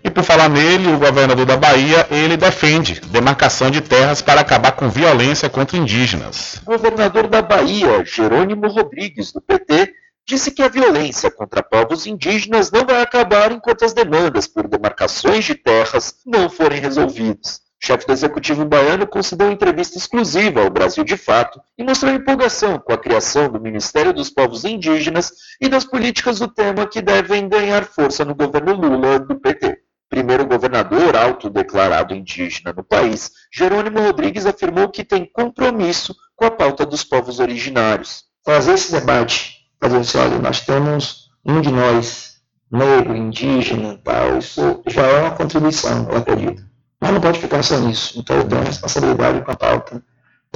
E por falar nele, o governador da Bahia, ele defende demarcação de terras para acabar com violência contra indígenas. O governador da Bahia, Jerônimo Rodrigues, do PT, disse que a violência contra povos indígenas não vai acabar enquanto as demandas por demarcações de terras não forem resolvidas. O chefe do executivo baiano concedeu entrevista exclusiva ao Brasil de Fato e mostrou empolgação com a criação do Ministério dos Povos Indígenas e das políticas do tema que devem ganhar força no governo Lula do PT. Primeiro governador autodeclarado indígena no país, Jerônimo Rodrigues afirmou que tem compromisso com a pauta dos povos originários. Fazer esse debate fazer assim, olha, nós temos um de nós, negro, indígena, tal, isso já é uma contribuição, eu acredito. Mas não pode ficar só nisso. Então eu tenho responsabilidade com a pauta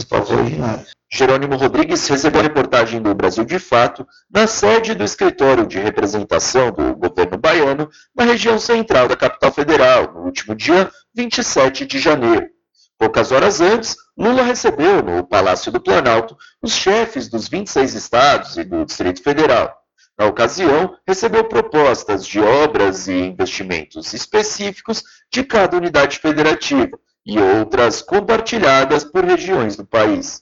povos originários. Jerônimo Rodrigues recebeu a reportagem do Brasil de Fato na sede do escritório de representação do governo baiano na região central da capital federal, no último dia 27 de janeiro. Poucas horas antes, Lula recebeu no Palácio do Planalto os chefes dos 26 estados e do Distrito Federal. Na ocasião, recebeu propostas de obras e investimentos específicos de cada unidade federativa e outras compartilhadas por regiões do país.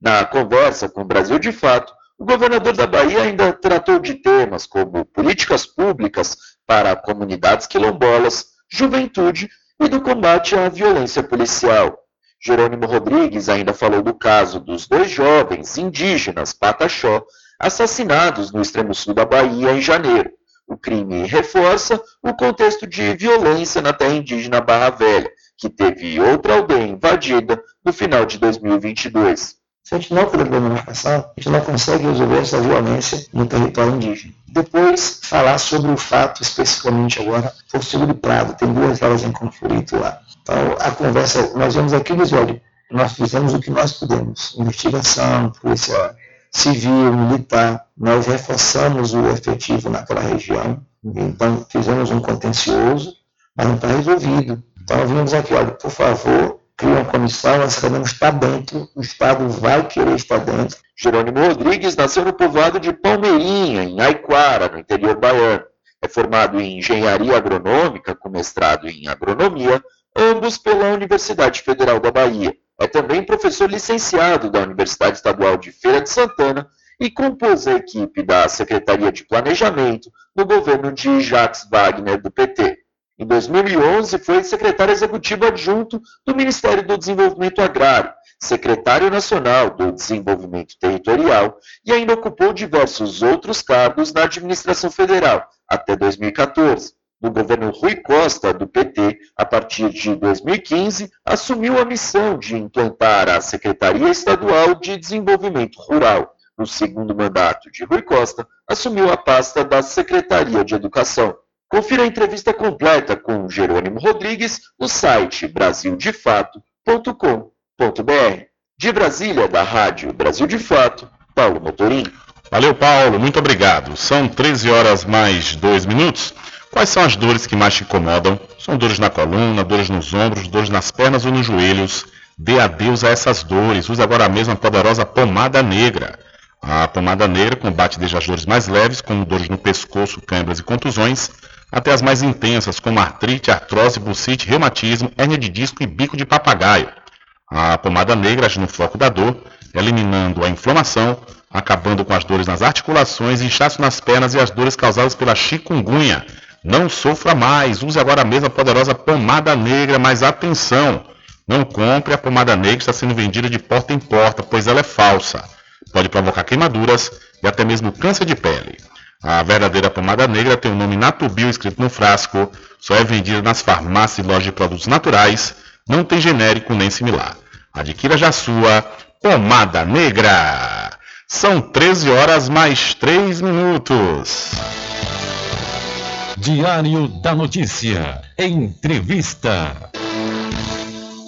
Na conversa com o Brasil de Fato, o governador da Bahia ainda tratou de temas como políticas públicas para comunidades quilombolas, juventude e do combate à violência policial. Jerônimo Rodrigues ainda falou do caso dos dois jovens indígenas Pataxó assassinados no extremo sul da Bahia em janeiro. O crime reforça o contexto de violência na terra indígena Barra Velha, que teve outra aldeia invadida no final de 2022. Se a gente não for demarcação, a gente não consegue resolver essa violência no território indígena. Depois, falar sobre o fato especificamente agora, Porto Seguro Prado, tem duas áreas em conflito lá. Então, a conversa, nós vamos aqui olha, nós fizemos o que nós pudemos, investigação, polícia civil, militar, nós reforçamos o efetivo naquela região, então fizemos um contencioso, mas não está resolvido. Então vimos aqui, olha, por favor, cria uma comissão, nós queremos estar dentro, o Estado vai querer estar dentro. Jerônimo Rodrigues nasceu no povoado de Palmeirinha, em Aiquara, no interior baiano. É formado em engenharia agronômica, com mestrado em agronomia, ambos pela Universidade Federal da Bahia. É também professor licenciado da Universidade Estadual de Feira de Santana e compôs a equipe da Secretaria de Planejamento no governo de Jacques Wagner, do PT. Em 2011, foi secretário executivo adjunto do Ministério do Desenvolvimento Agrário, secretário nacional do Desenvolvimento Territorial e ainda ocupou diversos outros cargos na administração federal até 2014. No governo Rui Costa, do PT, a partir de 2015, assumiu a missão de implantar a Secretaria Estadual de Desenvolvimento Rural. No segundo mandato de Rui Costa, assumiu a pasta da Secretaria de Educação. Confira a entrevista completa com Jerônimo Rodrigues no site brasildefato.com.br. De Brasília, da Rádio Brasil de Fato, Paulo Motorim. Valeu, Paulo, muito obrigado. São 13 horas mais 2 minutos. Quais são as dores que mais te incomodam? São dores na coluna, dores nos ombros, dores nas pernas ou nos joelhos? Dê adeus a essas dores. Use agora mesmo a poderosa pomada negra. A pomada negra combate desde as dores mais leves, como dores no pescoço, câimbras e contusões, até as mais intensas, como artrite, artrose, bucite, reumatismo, hérnia de disco e bico de papagaio. A pomada negra age no foco da dor, eliminando a inflamação, acabando com as dores nas articulações, inchaço nas pernas e as dores causadas pela chikungunya. Não sofra mais, use agora a poderosa pomada negra, mas atenção! Não compre a pomada negra, está sendo vendida de porta em porta, pois ela é falsa. Pode provocar queimaduras e até mesmo câncer de pele. A verdadeira pomada negra tem o nome Natubio escrito no frasco, só é vendida nas farmácias e lojas de produtos naturais, não tem genérico nem similar. Adquira já sua pomada negra. São 13 horas mais 3 minutos. Diário da Notícia. Entrevista.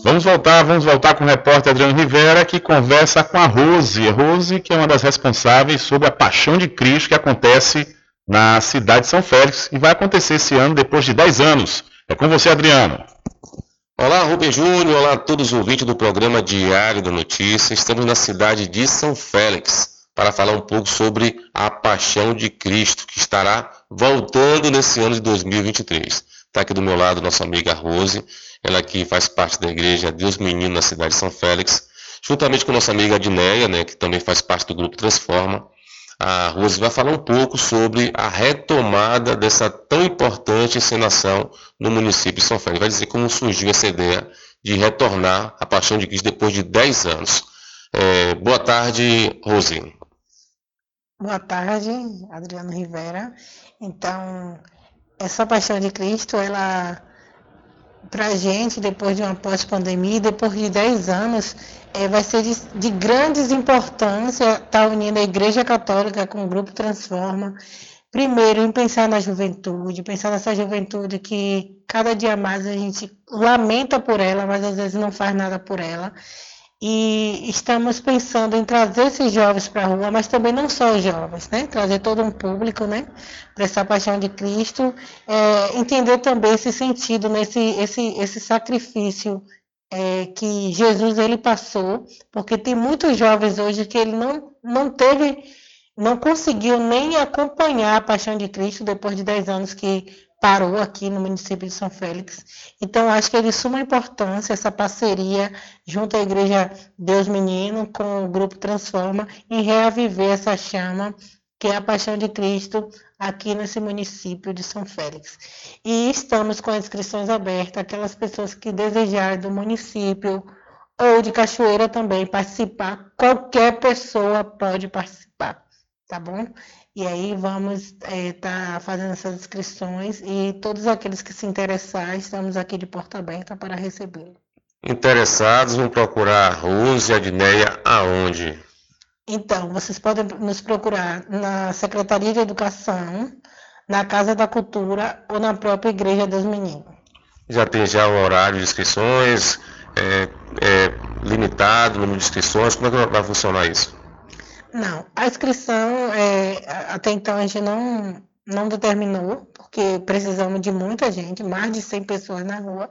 Vamos voltar, vamos voltar com o repórter Adriano Rivera, que conversa com a Rose. Rose, que é uma das responsáveis sobre a Paixão de Cristo que acontece na cidade de São Félix e vai acontecer esse ano depois de 10 anos. É com você, Adriano. Olá, Rubem Júnior, olá a todos os ouvintes do programa Diário da Notícia. Estamos na cidade de São Félix para falar um pouco sobre a Paixão de Cristo, que estará voltando nesse ano de 2023. Está aqui do meu lado nossa amiga Rose, ela que faz parte da igreja Deus Menino na cidade de São Félix, juntamente com nossa amiga Adneia, né, que também faz parte do grupo Transforma. A Rose vai falar um pouco sobre a retomada dessa tão importante encenação no município de São Félix. Vai dizer como surgiu essa ideia de retornar a Paixão de Cristo depois de 10 anos. É, boa tarde, Rose. Boa tarde, Adriano Rivera. Então, essa Paixão de Cristo, ela para a gente, depois de uma pós-pandemia, depois de 10 anos, é, vai ser de, de grandes importância estar tá unindo a Igreja Católica com o Grupo Transforma. Primeiro, em pensar na juventude, pensar nessa juventude que cada dia mais a gente lamenta por ela, mas às vezes não faz nada por ela e estamos pensando em trazer esses jovens para a rua, mas também não só os jovens, né? Trazer todo um público, né? Para essa paixão de Cristo, é, entender também esse sentido, né? esse, esse sacrifício é, que Jesus ele passou, porque tem muitos jovens hoje que ele não, não teve, não conseguiu nem acompanhar a paixão de Cristo depois de 10 anos que parou aqui no município de São Félix. Então, acho que é de suma importância essa parceria junto à Igreja Deus Menino com o Grupo Transforma em reaviver essa chama que é a paixão de Cristo aqui nesse município de São Félix. E estamos com inscrições abertas, aquelas pessoas que desejarem do município ou de Cachoeira também participar, qualquer pessoa pode participar, tá bom? E aí vamos estar é, tá fazendo essas inscrições e todos aqueles que se interessarem, estamos aqui de porta aberta para recebê-lo. Interessados vão procurar Rose e Adneia aonde? Então, vocês podem nos procurar na Secretaria de Educação, na Casa da Cultura ou na própria Igreja dos Meninos. Já tem já o horário de inscrições, é, é limitado, número de inscrições, como é que vai funcionar isso? Não, a inscrição, é, até então a gente não, não determinou, porque precisamos de muita gente, mais de 100 pessoas na rua.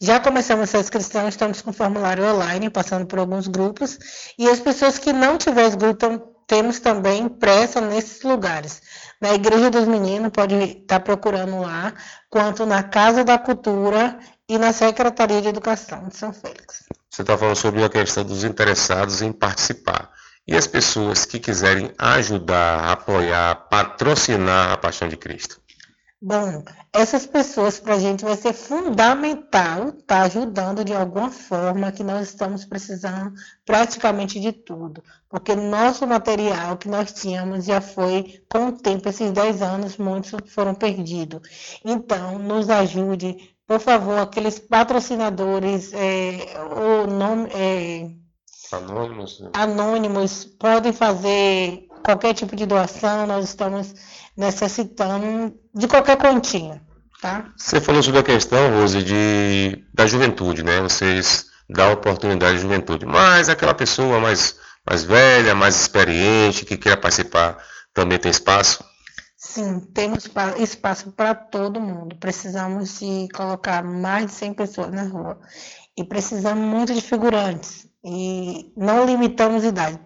Já começamos essa inscrição, estamos com formulário online, passando por alguns grupos, e as pessoas que não tiverem grupo, temos também impressa nesses lugares. Na Igreja dos Meninos, pode estar procurando lá, quanto na Casa da Cultura e na Secretaria de Educação de São Félix. Você está falando sobre a questão dos interessados em participar. E as pessoas que quiserem ajudar, apoiar, patrocinar a Paixão de Cristo? Bom, essas pessoas para a gente vai ser fundamental estar tá ajudando de alguma forma, que nós estamos precisando praticamente de tudo. Porque nosso material que nós tínhamos já foi, com o tempo, esses 10 anos, muitos foram perdidos. Então, nos ajude, por favor, aqueles patrocinadores, é, o nome. É, Anônimos. Né? Anônimos podem fazer qualquer tipo de doação, nós estamos necessitando de qualquer quantia, tá? Você falou sobre a questão, Rose, de, da juventude, né? Vocês dão oportunidade à juventude, mas aquela pessoa mais, mais velha, mais experiente, que queira participar, também tem espaço? Sim, temos pa- espaço para todo mundo. Precisamos de colocar mais de 100 pessoas na rua. E precisamos muito de figurantes. E não limitamos idade.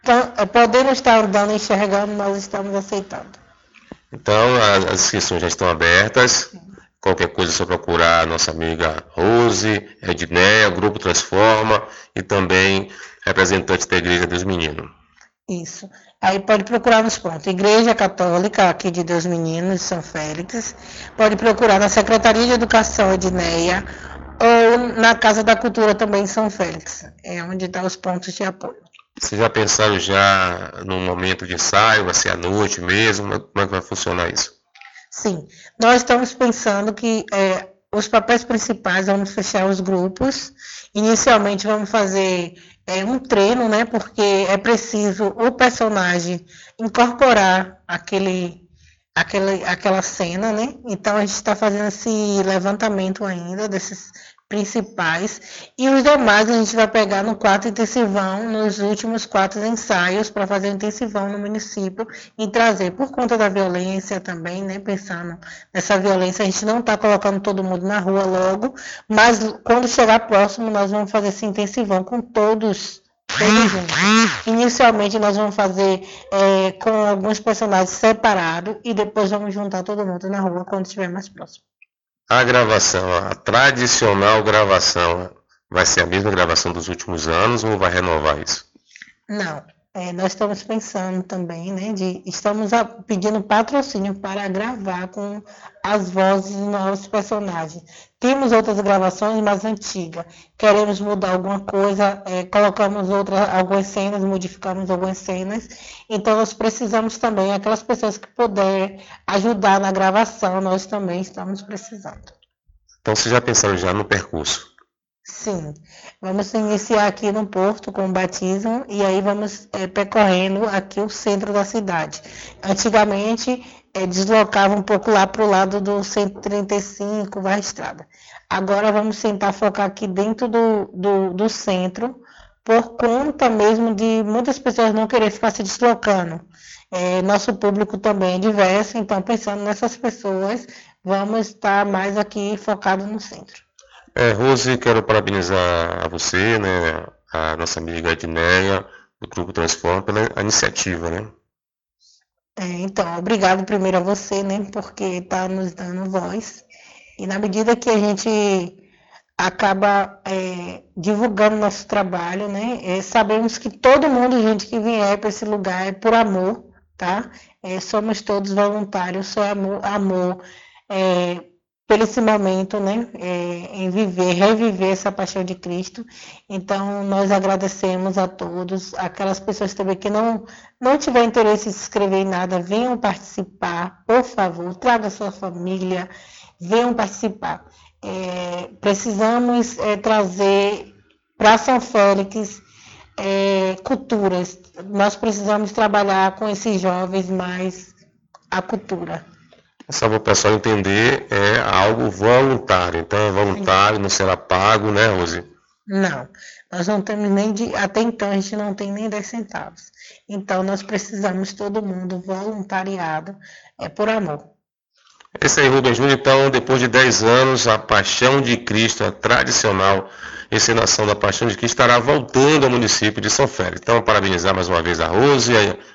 Então, eh, podendo estar andando e enxergando, nós estamos aceitando. Então, as inscrições já estão abertas. Qualquer coisa é só procurar a nossa amiga Rose, Edneia, Grupo Transforma e também representantes da Igreja dos Meninos. Isso. Aí pode procurar nos pontos. Igreja Católica, aqui de Deus Meninos, São Félix. Pode procurar na Secretaria de Educação Edneia ou na Casa da Cultura também em São Félix. É onde estão os pontos de apoio. Vocês já pensaram já no momento de ensaio? Vai ser à noite mesmo? Como é- Como é que vai funcionar isso? Sim, nós estamos pensando que é, os papéis principais vamos fechar os grupos. Inicialmente vamos fazer é, um treino, né? Porque é preciso o personagem incorporar aquele, aquele, aquela cena, né? Então a gente está fazendo esse levantamento ainda desses principais e os demais a gente vai pegar no quarto intensivão, nos últimos quatro ensaios para fazer intensivão no município e trazer por conta da violência também, né? Pensando nessa violência, a gente não está colocando todo mundo na rua logo, mas quando chegar próximo nós vamos fazer esse intensivão com todos. Inicialmente nós vamos fazer é, com alguns personagens separados e depois vamos juntar todo mundo na rua quando estiver mais próximo. A gravação, a tradicional gravação, vai ser a mesma gravação dos últimos anos ou vai renovar isso? Não, é, nós estamos pensando também, né, de, estamos a- pedindo patrocínio para gravar com as vozes dos nossos personagens. Temos outras gravações mais antigas, queremos mudar alguma coisa, é, colocamos outras, algumas cenas, modificamos algumas cenas, então nós precisamos também, aquelas pessoas que puderem ajudar na gravação, nós também estamos precisando. Então vocês já pensaram já no percurso? Sim, vamos iniciar aqui no Porto com o batismo e aí vamos eh, percorrendo aqui o centro da cidade. Antigamente eh, deslocava um pouco lá para o lado do 135, vai estrada. Agora vamos tentar focar aqui dentro do, do, do centro, por conta mesmo de muitas pessoas não querer ficar se deslocando. Eh, nosso público também é diverso, então pensando nessas pessoas, vamos estar mais aqui focado no centro. É, Rose, quero parabenizar a você, né, a nossa amiga Edneia, do Grupo Transforma, pela iniciativa, né? É, então, obrigado primeiro a você, né, porque está nos dando voz. E na medida que a gente acaba é, divulgando nosso trabalho, né, é, sabemos que todo mundo, gente que vier para esse lugar é por amor, tá? É, somos todos voluntários, só amor, amor é, pelo esse momento, né, é, em viver, reviver essa paixão de Cristo. Então, nós agradecemos a todos, aquelas pessoas também que não, não tiver interesse em se inscrever em nada, venham participar, por favor, traga sua família, venham participar. É, precisamos é, trazer para São Félix é, culturas. Nós precisamos trabalhar com esses jovens mais a cultura. Só para o pessoal entender, é algo voluntário. Então é voluntário, não será pago, né, Rose? Não, nós não temos nem de. Até então a gente não tem nem 10 centavos. Então nós precisamos todo mundo voluntariado, é por amor. Esse aí, Rubem Júnior, então, depois de 10 anos, a Paixão de Cristo, a tradicional encenação da Paixão de Cristo, estará voltando ao município de São Félix. Então, parabenizar mais uma vez a Rose,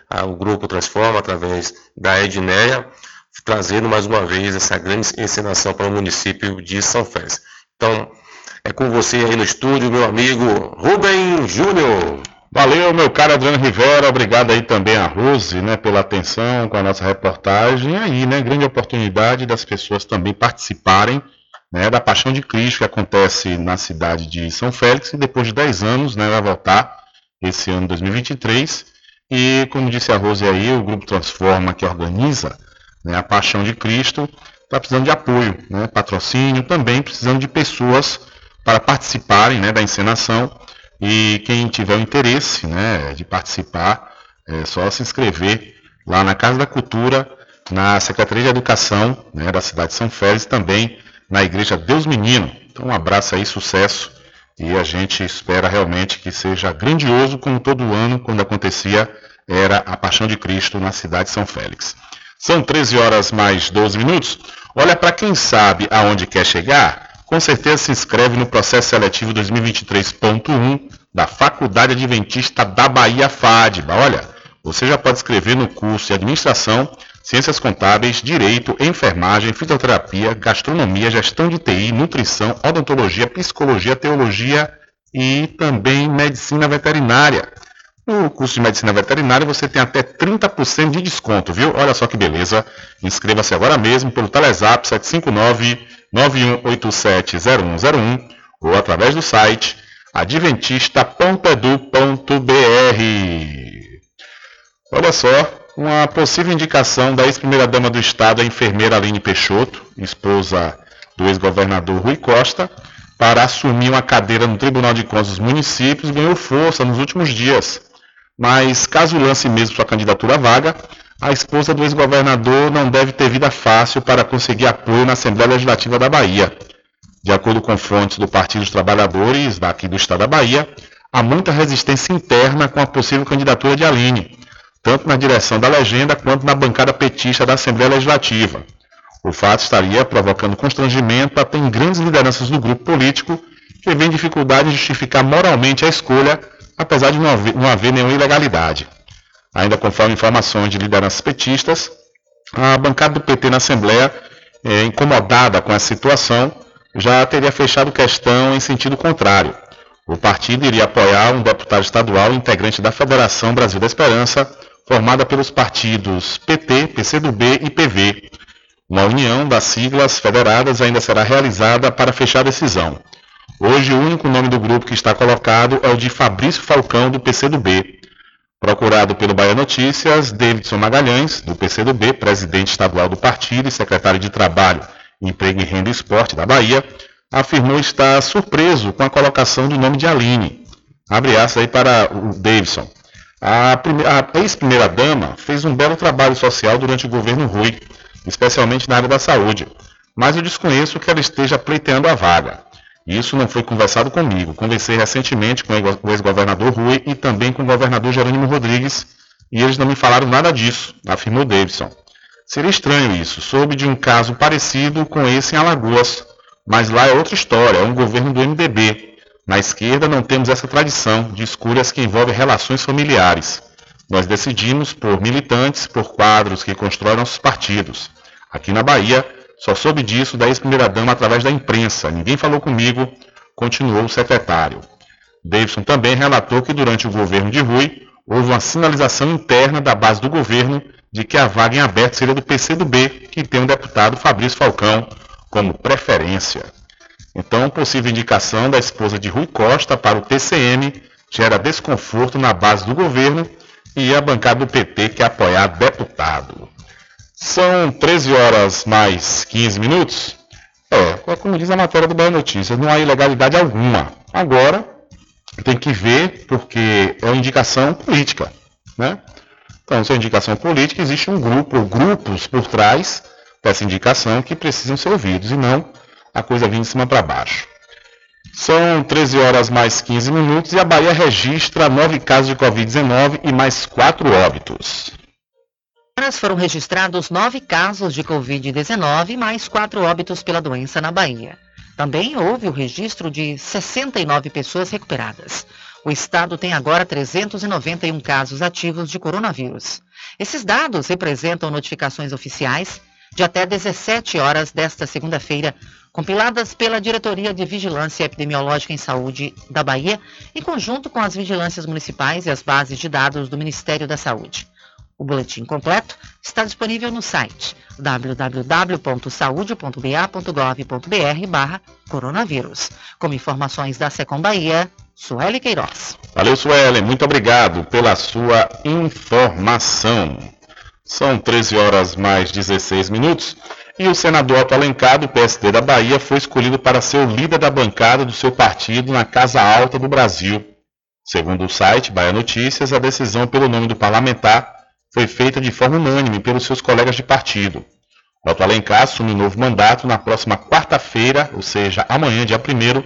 a, a, o Grupo Transforma, através da Edneia, trazendo mais uma vez essa grande encenação para o município de São Félix. Então, é com você aí no estúdio, meu amigo Rubem Júnior. Valeu, meu caro Adriano Rivera, obrigado aí também a Rose, né, pela atenção com a nossa reportagem. Aí, né, grande oportunidade das pessoas também participarem, né, da Paixão de Cristo que acontece na cidade de São Félix e depois de 10 anos, né, vai voltar esse ano 2023. E como disse a Rose aí, o Grupo Transforma que organiza né, a Paixão de Cristo está precisando de apoio, né, patrocínio, também precisando de pessoas para participarem né, da encenação. E quem tiver o interesse né, de participar, é só se inscrever lá na Casa da Cultura, na Secretaria de Educação né, da cidade de São Félix, também na Igreja Deus Menino. Então, um abraço aí, sucesso e a gente espera realmente que seja grandioso, como todo ano, quando acontecia, era a Paixão de Cristo na cidade de São Félix. São 13 horas mais 12 minutos. Olha, para quem sabe aonde quer chegar, com certeza se inscreve no processo seletivo 2023.1 da Faculdade Adventista da Bahia FADBA. Olha, você já pode escrever no curso de Administração, Ciências Contábeis, Direito, Enfermagem, Fisioterapia, Gastronomia, Gestão de TI, Nutrição, Odontologia, Psicologia, Teologia e também Medicina Veterinária. No curso de Medicina Veterinária você tem até 30% de desconto, viu? Olha só que beleza. Inscreva-se agora mesmo pelo Telezap 759-9187-0101 ou através do site adventista.edu.br. Olha só, uma possível indicação da ex-primeira-dama do Estado, a enfermeira Aline Peixoto, esposa do ex-governador Rui Costa, para assumir uma cadeira no Tribunal de Contas dos Municípios, ganhou força nos últimos dias. Mas caso lance mesmo sua candidatura à vaga, a esposa do ex-governador não deve ter vida fácil para conseguir apoio na Assembleia Legislativa da Bahia. De acordo com fontes do Partido dos Trabalhadores daqui do estado da Bahia, há muita resistência interna com a possível candidatura de Aline, tanto na direção da legenda quanto na bancada petista da Assembleia Legislativa. O fato estaria provocando constrangimento até em grandes lideranças do grupo político, que vêem dificuldade em justificar moralmente a escolha apesar de não haver, não haver nenhuma ilegalidade. Ainda conforme informações de lideranças petistas, a bancada do PT na Assembleia, é, incomodada com essa situação, já teria fechado questão em sentido contrário. O partido iria apoiar um deputado estadual integrante da Federação Brasil da Esperança, formada pelos partidos PT, PCdoB e PV. Uma união das siglas federadas ainda será realizada para fechar a decisão. Hoje, o único nome do grupo que está colocado é o de Fabrício Falcão, do PCdoB. Procurado pelo Bahia Notícias, Davidson Magalhães, do PCdoB, presidente estadual do partido e secretário de Trabalho, Emprego e Renda e Esporte da Bahia, afirmou estar surpreso com a colocação do nome de Aline. Abre aspas aí para o Davidson. A, a ex-primeira-dama fez um belo trabalho social durante o governo Rui, especialmente na área da saúde, mas eu desconheço que ela esteja pleiteando a vaga. Isso não foi conversado comigo. Conversei recentemente com o ex-governador Rui e também com o governador Jerônimo Rodrigues e eles não me falaram nada disso, afirmou Davidson. Seria estranho isso. Soube de um caso parecido com esse em Alagoas, mas lá é outra história, é um governo do MDB. Na esquerda não temos essa tradição de escolhas que envolvem relações familiares. Nós decidimos por militantes, por quadros que constroem nossos partidos. Aqui na Bahia, só soube disso da ex-primeira-dama através da imprensa. Ninguém falou comigo, continuou o secretário. Davidson também relatou que durante o governo de Rui houve uma sinalização interna da base do governo de que a vaga em aberto seria do PCdoB, que tem o deputado Fabrício Falcão como preferência. Então, possível indicação da esposa de Rui Costa para o TCM gera desconforto na base do governo e a bancada do PT quer apoiar deputado. São 13 horas mais 15 minutos. É, como diz a matéria do Bahia Notícias, não há ilegalidade alguma. Agora, tem que ver, porque é uma indicação política. Né? Então, se é indicação política, existe um grupo, ou grupos por trás dessa indicação que precisam ser ouvidos, e não a coisa vindo de cima para baixo. São 13 horas mais 15 minutos e a Bahia registra nove casos de Covid-19 e mais quatro óbitos foram registrados nove casos de Covid-19 e mais quatro óbitos pela doença na Bahia. Também houve o registro de 69 pessoas recuperadas. O estado tem agora 391 casos ativos de coronavírus. Esses dados representam notificações oficiais de até 17 horas desta segunda-feira, compiladas pela Diretoria de Vigilância Epidemiológica em Saúde da Bahia, em conjunto com as vigilâncias municipais e as bases de dados do Ministério da Saúde. O boletim completo está disponível no site www.saude.ba.gov.br coronavírus. Com informações da Secom Bahia, Sueli Queiroz. Valeu, Sueli. Muito obrigado pela sua informação. São 13 horas mais 16 minutos e o senador Otto Alencar, do PSD da Bahia, foi escolhido para ser o líder da bancada do seu partido na Casa Alta do Brasil. Segundo o site Bahia Notícias, a decisão pelo nome do parlamentar foi feita de forma unânime pelos seus colegas de partido. Otto Alencar assume um novo mandato na próxima quarta-feira, ou seja, amanhã, dia 1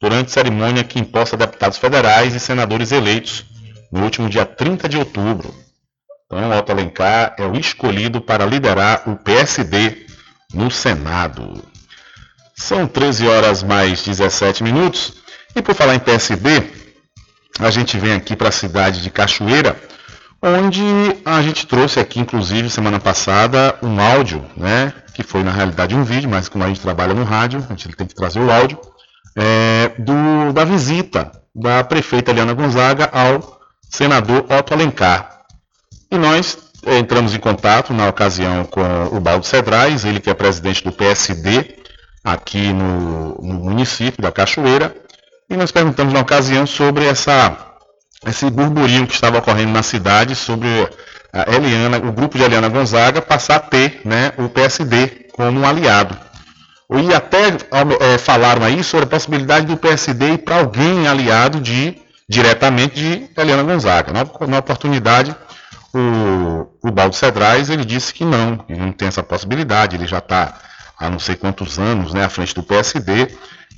durante cerimônia que imposta deputados federais e senadores eleitos no último dia 30 de outubro. Então, Otto Alencar é o escolhido para liderar o PSD no Senado. São 13 horas mais 17 minutos. E por falar em PSD, a gente vem aqui para a cidade de Cachoeira, onde a gente trouxe aqui, inclusive, semana passada, um áudio, né? Que foi na realidade um vídeo, mas como a gente trabalha no rádio, a gente tem que trazer o áudio, é, do, da visita da prefeita Eliana Gonzaga ao senador Otto Alencar. E nós eh, entramos em contato na ocasião com o Baldo Cedrais, ele que é presidente do PSD aqui no, no município da Cachoeira, e nós perguntamos na ocasião sobre essa, esse burburinho que estava ocorrendo na cidade sobre a Eliana, o grupo de Eliana Gonzaga passar a ter né, o PSD como um aliado. E até é, falaram aí sobre a possibilidade do PSD ir para alguém aliado de diretamente de Eliana Gonzaga. Na, na oportunidade, o, o Baldo Cedrais ele disse que não, que não tem essa possibilidade, ele já está há não sei quantos anos né, à frente do PSD,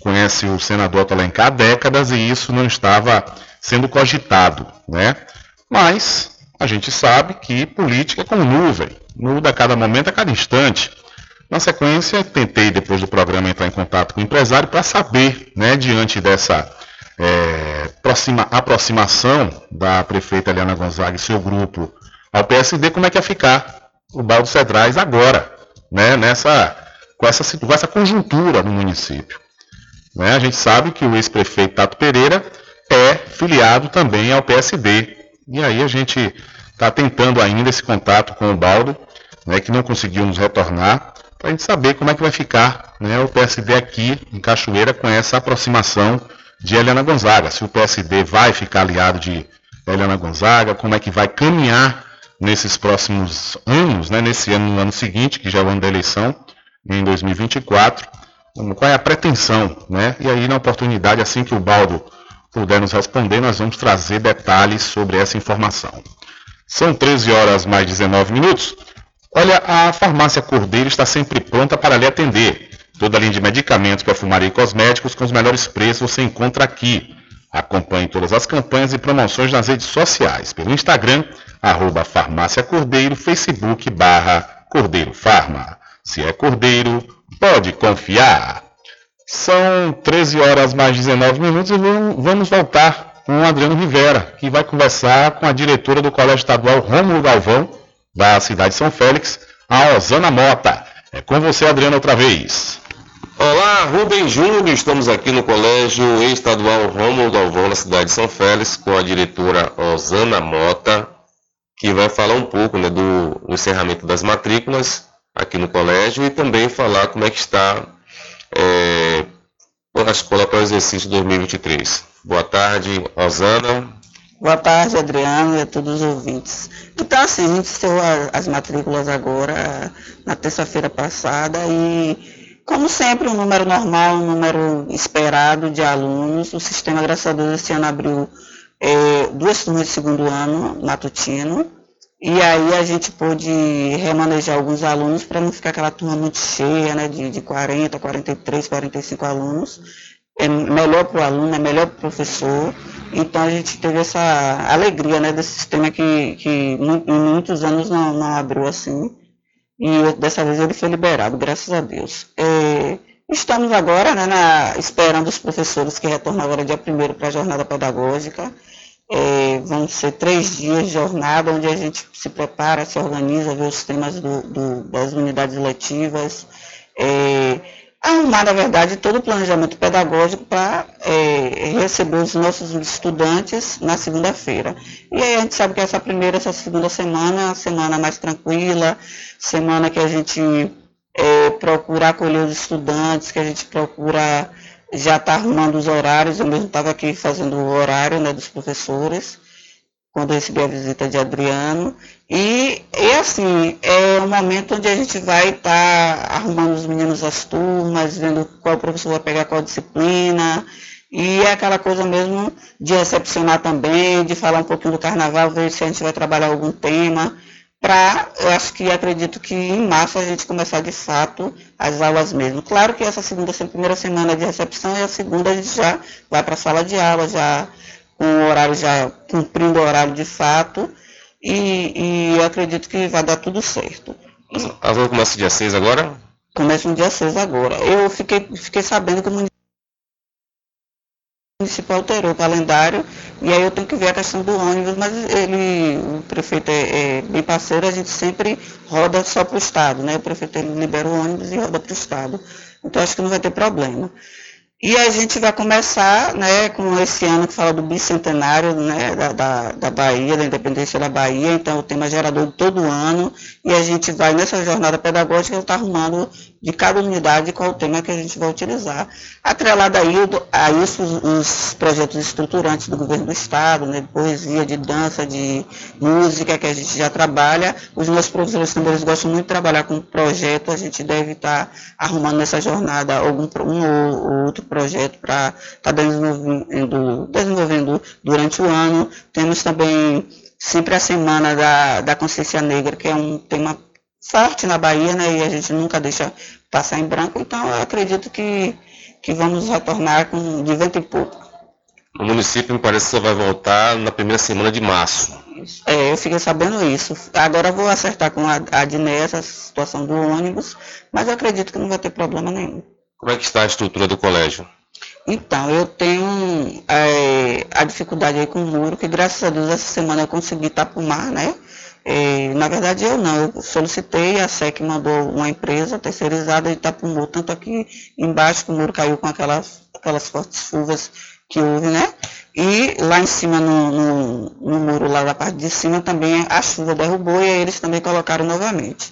conhece o senador Otto Alencar há décadas e isso não estava sendo cogitado. Né? Mas a gente sabe que política é como nuvem, muda a cada momento, a cada instante. Na sequência, tentei, depois do programa, entrar em contato com o empresário para saber, né, diante dessa é, aproxima, aproximação da prefeita Eliana Gonzaga e seu grupo ao PSD, como é que ia ficar o Baldo Cedrais agora, né, nessa, com, essa, com essa conjuntura no município. Né, a gente sabe que o ex-prefeito Tato Pereira é filiado também ao PSD. E aí a gente está tentando ainda esse contato com o Baldo, né, que não conseguiu nos retornar, para a gente saber como é que vai ficar né, o PSD aqui em Cachoeira com essa aproximação de Helena Gonzaga. Se o PSD vai ficar aliado de Helena Gonzaga, como é que vai caminhar nesses próximos anos, né, nesse ano, no ano seguinte, que já é o ano da eleição, em 2024, qual é a pretensão, né? E aí, na oportunidade, assim que o Baldo puder nos responder, nós vamos trazer detalhes sobre essa informação. São 13 horas mais 19 minutos. Olha, a farmácia Cordeiro está sempre pronta para lhe atender. Toda a linha de medicamentos, perfumaria e cosméticos com os melhores preços você encontra aqui. Acompanhe todas as campanhas e promoções nas redes sociais, pelo Instagram, arroba Farmácia Cordeiro, Facebook barra Cordeiro Farma. Se é Cordeiro, pode confiar. São 13 horas mais 19 minutos e vamos voltar com o Adriano Rivera, que vai conversar com a diretora do Colégio Estadual Rômulo Galvão, da cidade de São Félix, a Osana Mota. É com você, Adriano, outra vez. Olá, Rubem Júnior, estamos aqui no Colégio Estadual Rômulo Galvão, na cidade de São Félix, com a diretora Osana Mota, que vai falar um pouco né, do encerramento das matrículas aqui no colégio e também falar como é que está é, a escola para o exercício 2023. Boa tarde, Osana. Boa tarde, Adriano e a todos os ouvintes. Então, assim, a gente encerrou as matrículas agora, na terça-feira passada, e, como sempre, um número normal, um número esperado de alunos. O sistema, graças a Deus, esse ano abriu é, duas turmas de segundo ano, matutino, e aí a gente pôde remanejar alguns alunos para não ficar aquela turma muito cheia, né, de, de 40, 43, 45 alunos é melhor para o aluno, é melhor para o professor. Então a gente teve essa alegria né, desse sistema que, que em muitos anos não, não abriu assim. E dessa vez ele foi liberado, graças a Deus. É, estamos agora né, na, esperando os professores que retornam agora dia 1 para a jornada pedagógica. É, vão ser três dias de jornada, onde a gente se prepara, se organiza, vê os temas do, do, das unidades letivas. É, arrumar, na verdade, todo o planejamento pedagógico para é, receber os nossos estudantes na segunda-feira. E aí a gente sabe que essa primeira, essa segunda semana é a semana mais tranquila, semana que a gente é, procura acolher os estudantes, que a gente procura já estar tá arrumando os horários, eu mesmo estava aqui fazendo o horário né, dos professores, quando eu recebi a visita de Adriano. E, e assim, é um momento onde a gente vai estar tá arrumando os meninos as turmas, vendo qual professor vai pegar qual disciplina. E é aquela coisa mesmo de recepcionar também, de falar um pouquinho do carnaval, ver se a gente vai trabalhar algum tema para, eu acho que acredito que em março a gente começar de fato as aulas mesmo. Claro que essa segunda, primeira semana de recepção e a segunda a gente já vai para a sala de aula, já com o horário, já cumprindo o horário de fato, e, e eu acredito que vai dar tudo certo. A aula começa dia 6 agora? Começa no dia 6 agora. Eu fiquei, fiquei sabendo que o município alterou o calendário e aí eu tenho que ver a questão do ônibus, mas ele, o prefeito é, é bem parceiro, a gente sempre roda só para o estado, né? O prefeito libera o ônibus e roda para o estado. Então acho que não vai ter problema. E a gente vai começar né, com esse ano que fala do bicentenário né, da, da, da Bahia, da independência da Bahia, então o tema gerador de todo ano, e a gente vai nessa jornada pedagógica estar arrumando de cada unidade qual o tema que a gente vai utilizar. Atrelado a isso os, os projetos estruturantes do governo do Estado, né, de poesia, de dança, de música, que a gente já trabalha. Os meus professores também gostam muito de trabalhar com projeto, a gente deve estar arrumando nessa jornada algum um ou outro projeto para estar tá desenvolvendo, desenvolvendo durante o ano. Temos também sempre a Semana da, da Consciência Negra, que é um tema forte na Bahia, né, e a gente nunca deixa passar em branco, então eu acredito que, que vamos retornar com de vento e pouco. O município me parece que só vai voltar na primeira semana de março. É, eu fiquei sabendo isso. Agora vou acertar com a, a Diné essa situação do ônibus, mas eu acredito que não vai ter problema nenhum. Como é que está a estrutura do colégio? Então, eu tenho é, a dificuldade aí com o muro, que graças a Deus essa semana eu consegui tapumar, né? É, na verdade eu não, eu solicitei, a SEC mandou uma empresa terceirizada de tapumou, tanto aqui embaixo que o muro caiu com aquelas, aquelas fortes chuvas que houve, né? E lá em cima, no, no, no muro lá da parte de cima, também a chuva derrubou e aí eles também colocaram novamente.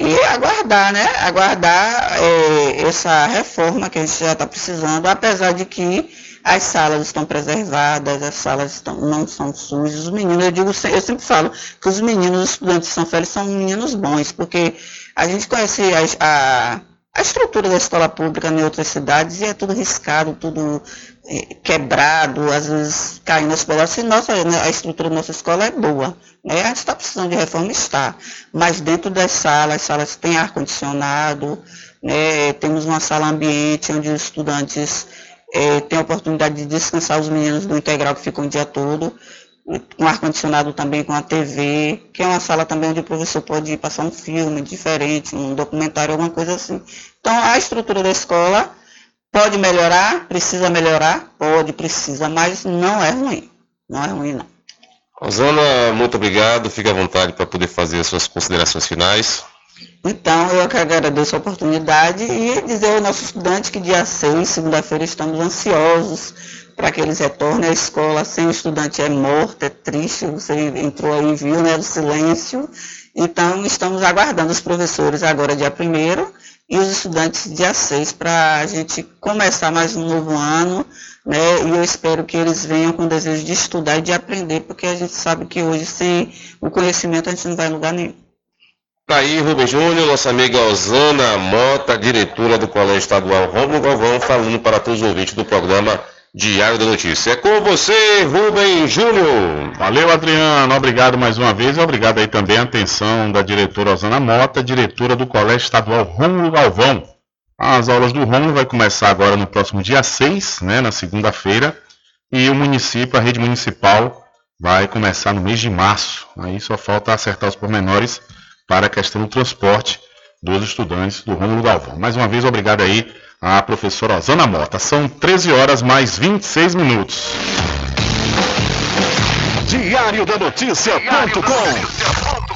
E aguardar, né? Aguardar é, essa reforma que a gente já está precisando, apesar de que as salas estão preservadas, as salas estão, não são sujas. Os meninos, eu digo, eu sempre falo que os meninos, os estudantes de São Félix são meninos bons, porque a gente conhece a, a, a estrutura da escola pública em outras cidades é tudo riscado, tudo é, quebrado, às vezes caindo aos pedaços. E nossa, né, a estrutura da nossa escola é boa. Né? Está precisando de reforma, está. Mas dentro das salas, as salas têm ar-condicionado, né? temos uma sala ambiente onde os estudantes é, tem a oportunidade de descansar os meninos do integral que ficam o dia todo, com ar-condicionado também, com a TV, que é uma sala também onde o professor pode passar um filme diferente, um documentário, alguma coisa assim. Então, a estrutura da escola pode melhorar, precisa melhorar, pode, precisa, mas não é ruim. Não é ruim, não. Rosana, muito obrigado. Fique à vontade para poder fazer as suas considerações finais. Então, eu que agradeço a oportunidade e dizer ao nosso estudante que dia 6, segunda-feira, estamos ansiosos para que eles retornem à escola. Sem o estudante é morto, é triste, você entrou aí e viu, né, o silêncio. Então, estamos aguardando os professores agora dia 1 e os estudantes dia 6 para a gente começar mais um novo ano, né? E eu espero que eles venham com o desejo de estudar e de aprender, porque a gente sabe que hoje sem o conhecimento a gente não vai em lugar nenhum. Tá aí Rubem Júnior, nossa amiga Osana Mota, diretora do Colégio Estadual Romulo Galvão, falando para todos os ouvintes do programa Diário da Notícia. É com você, Rubem Júnior. Valeu, Adriano. Obrigado mais uma vez obrigado aí também a atenção da diretora Osana Mota, diretora do Colégio Estadual Romulo Galvão. As aulas do Romulo vai começar agora no próximo dia 6, né, na segunda-feira, e o município, a rede municipal, vai começar no mês de março. Aí só falta acertar os pormenores para a questão do transporte dos estudantes do Rômulo Galvão. Mais uma vez, obrigado aí à professora Osana Mota. São 13 horas mais 26 minutos. Diário da Notícia.com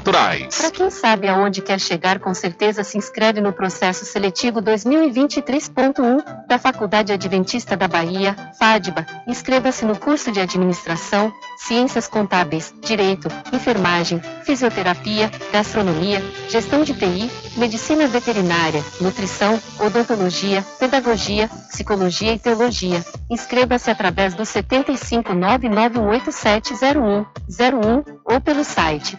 naturais. Para quem sabe aonde quer chegar, com certeza se inscreve no processo seletivo 2023.1 da Faculdade Adventista da Bahia, FADBA. Inscreva-se no curso de Administração, Ciências Contábeis, Direito, Enfermagem, Fisioterapia, Gastronomia, Gestão de TI, Medicina Veterinária, Nutrição, Odontologia, Pedagogia, Psicologia e Teologia. Inscreva-se através do 75991870101 ou pelo site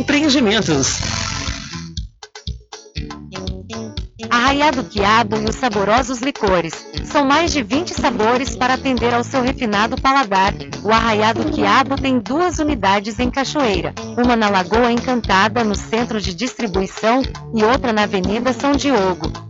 Empreendimentos. Arraiado Quiabo e os saborosos licores. São mais de 20 sabores para atender ao seu refinado paladar. O Arraiado Quiabo tem duas unidades em Cachoeira. Uma na Lagoa Encantada, no centro de distribuição, e outra na Avenida São Diogo.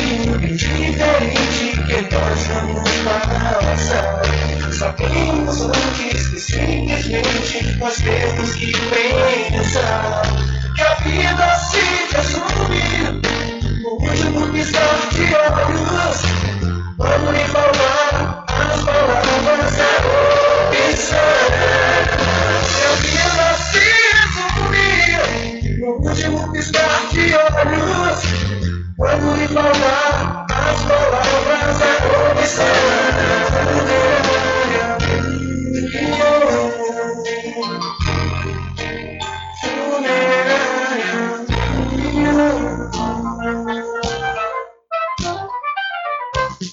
diferente que nós vamos passar. Sabemos antes que simplesmente nós temos que pensar que a vida se resume no último piscar de olhos. Quando lhe falar as palavras é opção. Último piscar de olhos. Quando lhe falar as palavras é opção.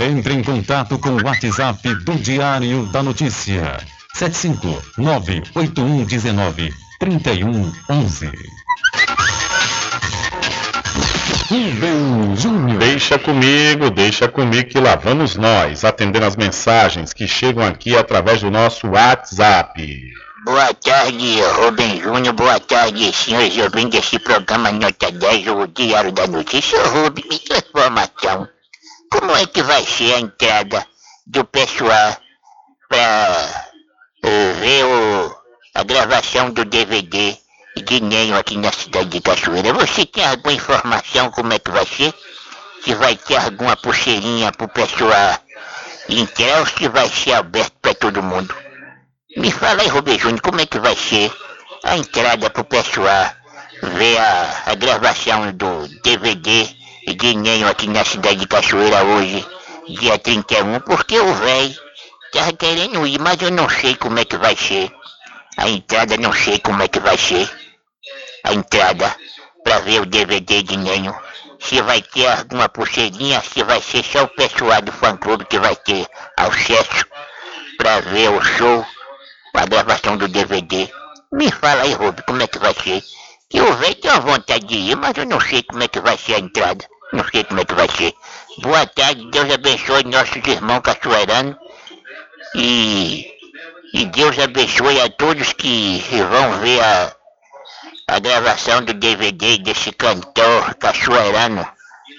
Entre em contato com o WhatsApp do Diário da Notícia. 759-8119-3111. Rubem Júnior. Deixa comigo, deixa comigo que lá vamos nós, atendendo as mensagens que chegam aqui através do nosso WhatsApp. Boa tarde, Rubem Júnior. Boa tarde, senhores ouvintes desse programa Nota 10, o Diário da Notícia. Rubem, me informação. É que vai ser a entrega do pessoal pra eh, ver o- a gravação do DVD de Nenho aqui na cidade de Cachoeira. Você tem alguma informação como é que vai ser? Se vai ter alguma pulseirinha pro pessoal entrar ou se vai ser aberto pra todo mundo? Me fala aí, Rubem Júnior, como é que vai ser a entrada pro pessoal ver a, a gravação do DVD de Nenho aqui na cidade de Cachoeira hoje, dia 31, porque o velho tava querendo ir, mas eu não sei como é que vai ser. A entrada não sei como é que vai ser. A entrada pra ver o DVD de Nenho. Se vai ter alguma pulseirinha, se vai ser só o pessoal do fã clube que vai ter acesso pra ver o show, a gravação do DVD. Me fala aí, Rubi, como é que vai ser? Que o velho tem uma vontade de ir, mas eu não sei como é que vai ser a entrada. Sei como é que vai ser. Boa tarde, Deus abençoe nossos irmãos cachoeiranos. E, e Deus abençoe a todos que vão ver a, a gravação do DVD desse cantor cachoeirano.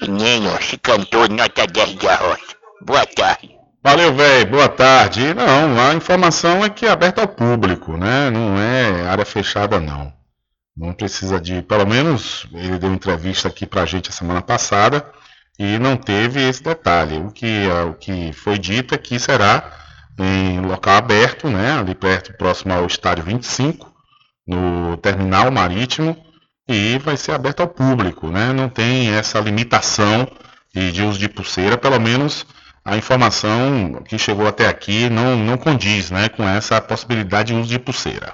Nenho, esse cantor nota 10 de arroz. Boa tarde. Valeu, velho. Boa tarde. Não, a informação é que é aberta ao público, né? Não é área fechada, não. Não precisa de. Pelo menos ele deu entrevista aqui pra gente a semana passada e não teve esse detalhe. O que, é, o que foi dito é que será em local aberto, né? Ali perto, próximo ao estádio 25, no terminal marítimo, e vai ser aberto ao público, né? Não tem essa limitação de uso de pulseira, pelo menos a informação que chegou até aqui não, não condiz né, com essa possibilidade de uso de pulseira.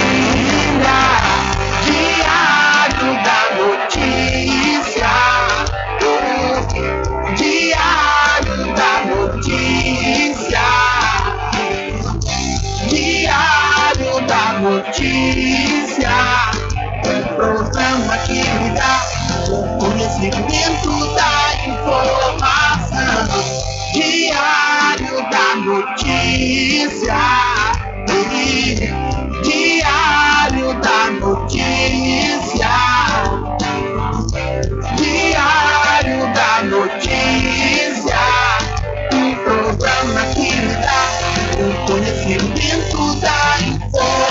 Notícia, um programa que lhe dá o conhecimento da informação. Diário da Notícia, Diário da Notícia, Diário da Notícia, um programa que lhe dá o conhecimento da informação.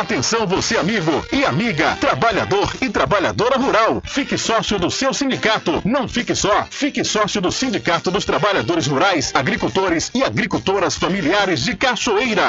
Atenção você amigo e amiga, trabalhador e trabalhadora rural. Fique sócio do seu sindicato. Não fique só, fique sócio do Sindicato dos Trabalhadores Rurais, Agricultores e Agricultoras Familiares de Cachoeira.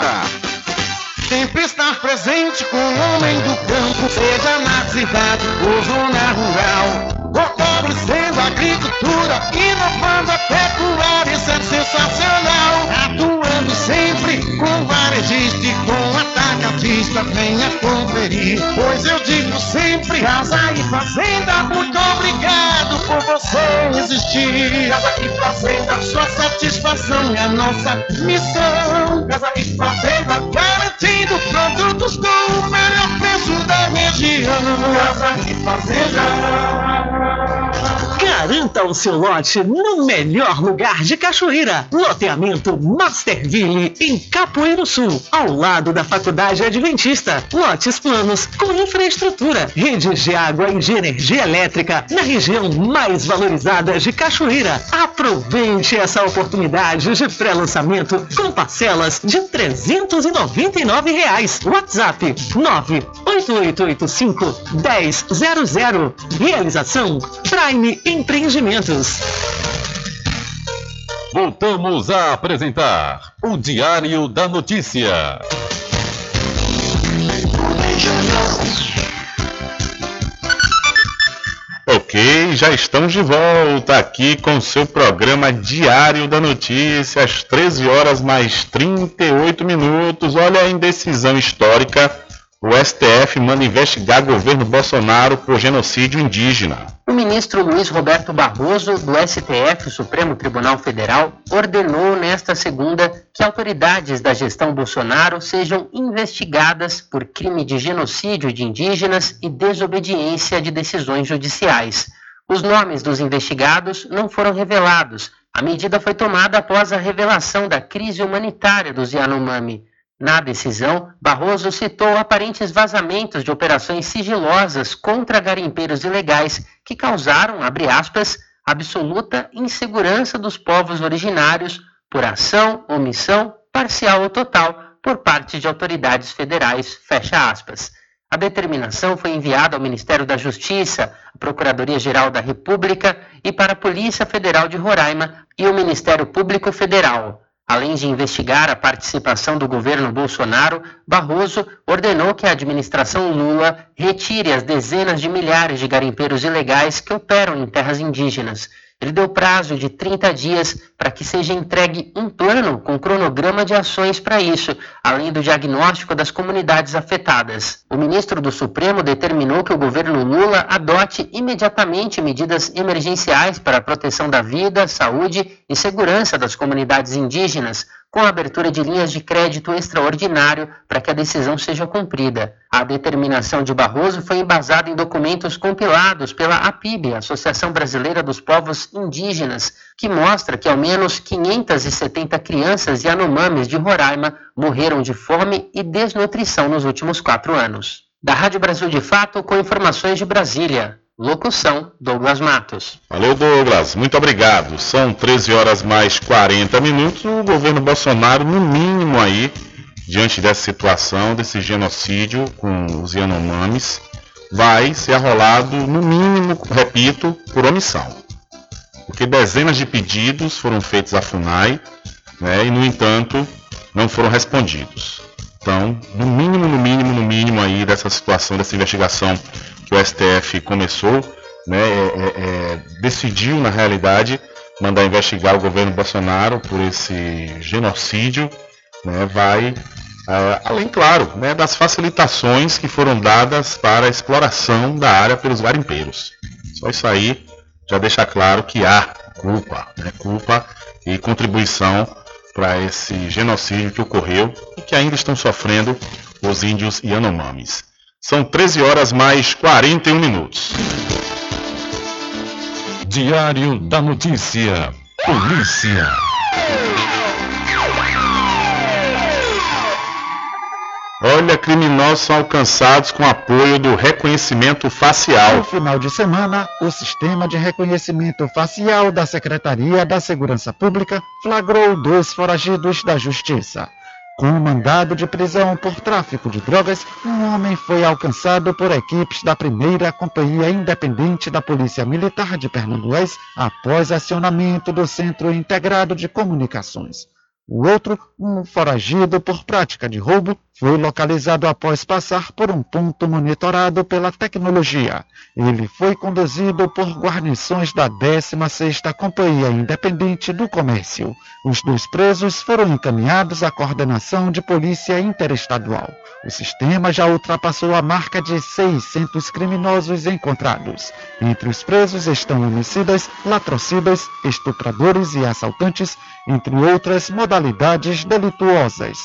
Sempre estar presente com o homem do campo, seja na cidade ou zona rural. Fortalecendo a agricultura, inovando a pecuária, isso é sensacional. Sempre com varejista e com atacadista, venha conferir. Pois eu digo sempre, casa e fazenda, muito obrigado por você existir. Casa e fazenda, sua satisfação é nossa missão. Casa e fazenda, garantindo produtos com o melhor preço da região. Casa e fazenda. Garanta o seu lote no melhor lugar de Cachoeira. Loteamento Masterville, em Capoeiro Sul, ao lado da Faculdade Adventista. Lotes planos com infraestrutura, redes de água e de energia elétrica na região mais valorizada de Cachoeira. Aproveite essa oportunidade de pré-lançamento com parcelas de 399 reais. WhatsApp 98885 1000. Realização Prime Empreendimentos. Voltamos a apresentar o Diário da Notícia. Ok, já estamos de volta aqui com o seu programa Diário da Notícia, às 13 horas mais 38 minutos. Olha a indecisão histórica. O STF manda investigar governo Bolsonaro por genocídio indígena. O ministro Luiz Roberto Barroso, do STF, Supremo Tribunal Federal, ordenou nesta segunda que autoridades da gestão Bolsonaro sejam investigadas por crime de genocídio de indígenas e desobediência de decisões judiciais. Os nomes dos investigados não foram revelados. A medida foi tomada após a revelação da crise humanitária dos Yanomami. Na decisão, Barroso citou aparentes vazamentos de operações sigilosas contra garimpeiros ilegais que causaram, abre aspas, absoluta insegurança dos povos originários por ação, omissão, parcial ou total por parte de autoridades federais, fecha aspas. A determinação foi enviada ao Ministério da Justiça, à Procuradoria-Geral da República e para a Polícia Federal de Roraima e o Ministério Público Federal. Além de investigar a participação do governo Bolsonaro, Barroso ordenou que a administração Lula retire as dezenas de milhares de garimpeiros ilegais que operam em terras indígenas. Ele deu prazo de 30 dias para que seja entregue um plano com cronograma de ações para isso, além do diagnóstico das comunidades afetadas. O ministro do Supremo determinou que o governo Lula adote imediatamente medidas emergenciais para a proteção da vida, saúde e segurança das comunidades indígenas, com a abertura de linhas de crédito extraordinário para que a decisão seja cumprida. A determinação de Barroso foi embasada em documentos compilados pela APIB, Associação Brasileira dos Povos Indígenas, que mostra que ao menos 570 crianças Yanomamis de Roraima morreram de fome e desnutrição nos últimos quatro anos. Da Rádio Brasil de Fato, com informações de Brasília. Locução: Douglas Matos. Alô Douglas, muito obrigado. São 13 horas mais 40 minutos. O governo Bolsonaro, no mínimo aí, diante dessa situação, desse genocídio com os Yanomamis, vai ser arrolado, no mínimo, repito, por omissão. Porque dezenas de pedidos foram feitos à FUNAI né, e, no entanto, não foram respondidos. Então, no mínimo, no mínimo, no mínimo aí dessa situação, dessa investigação que o STF começou, né, é, é, é, decidiu, na realidade, mandar investigar o governo Bolsonaro por esse genocídio, né, vai, é, além, claro, né, das facilitações que foram dadas para a exploração da área pelos garimpeiros. Só isso aí já deixa claro que há culpa, né, culpa e contribuição para esse genocídio que ocorreu e que ainda estão sofrendo os índios Yanomamis. São 13 horas mais 41 minutos. Diário da Notícia. Polícia. Olha, criminosos são alcançados com apoio do reconhecimento facial. No final de semana, o sistema de reconhecimento facial da Secretaria da Segurança Pública flagrou dois foragidos da Justiça. Com um mandado de prisão por tráfico de drogas, um homem foi alcançado por equipes da primeira Companhia Independente da Polícia Militar de Pernambués após acionamento do Centro Integrado de Comunicações. O outro, um foragido por prática de roubo, foi localizado após passar por um ponto monitorado pela tecnologia. Ele foi conduzido por guarnições da 16ª Companhia Independente do Comércio. Os dois presos foram encaminhados à coordenação de polícia interestadual. O sistema já ultrapassou a marca de 600 criminosos encontrados. Entre os presos estão homicidas, latrocidas, estupradores e assaltantes, entre outras modalidades delituosas.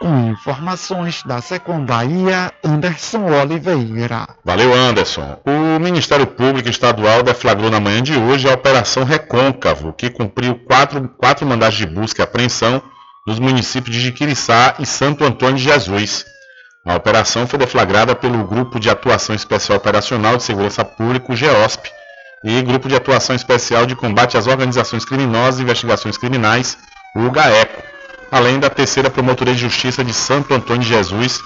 Com informações da Secom Bahia, Anderson Oliveira. Valeu, Anderson. O Ministério Público Estadual deflagrou na manhã de hoje a Operação Recôncavo, que cumpriu quatro, quatro mandados de busca e apreensão nos municípios de Jiquiriçá e Santo Antônio de Jesus. A operação foi deflagrada pelo Grupo de Atuação Especial Operacional de Segurança Pública, GEOSP, e Grupo de Atuação Especial de Combate às Organizações Criminosas e Investigações Criminais, o GAECO além da terceira Promotoria de Justiça de Santo Antônio de Jesus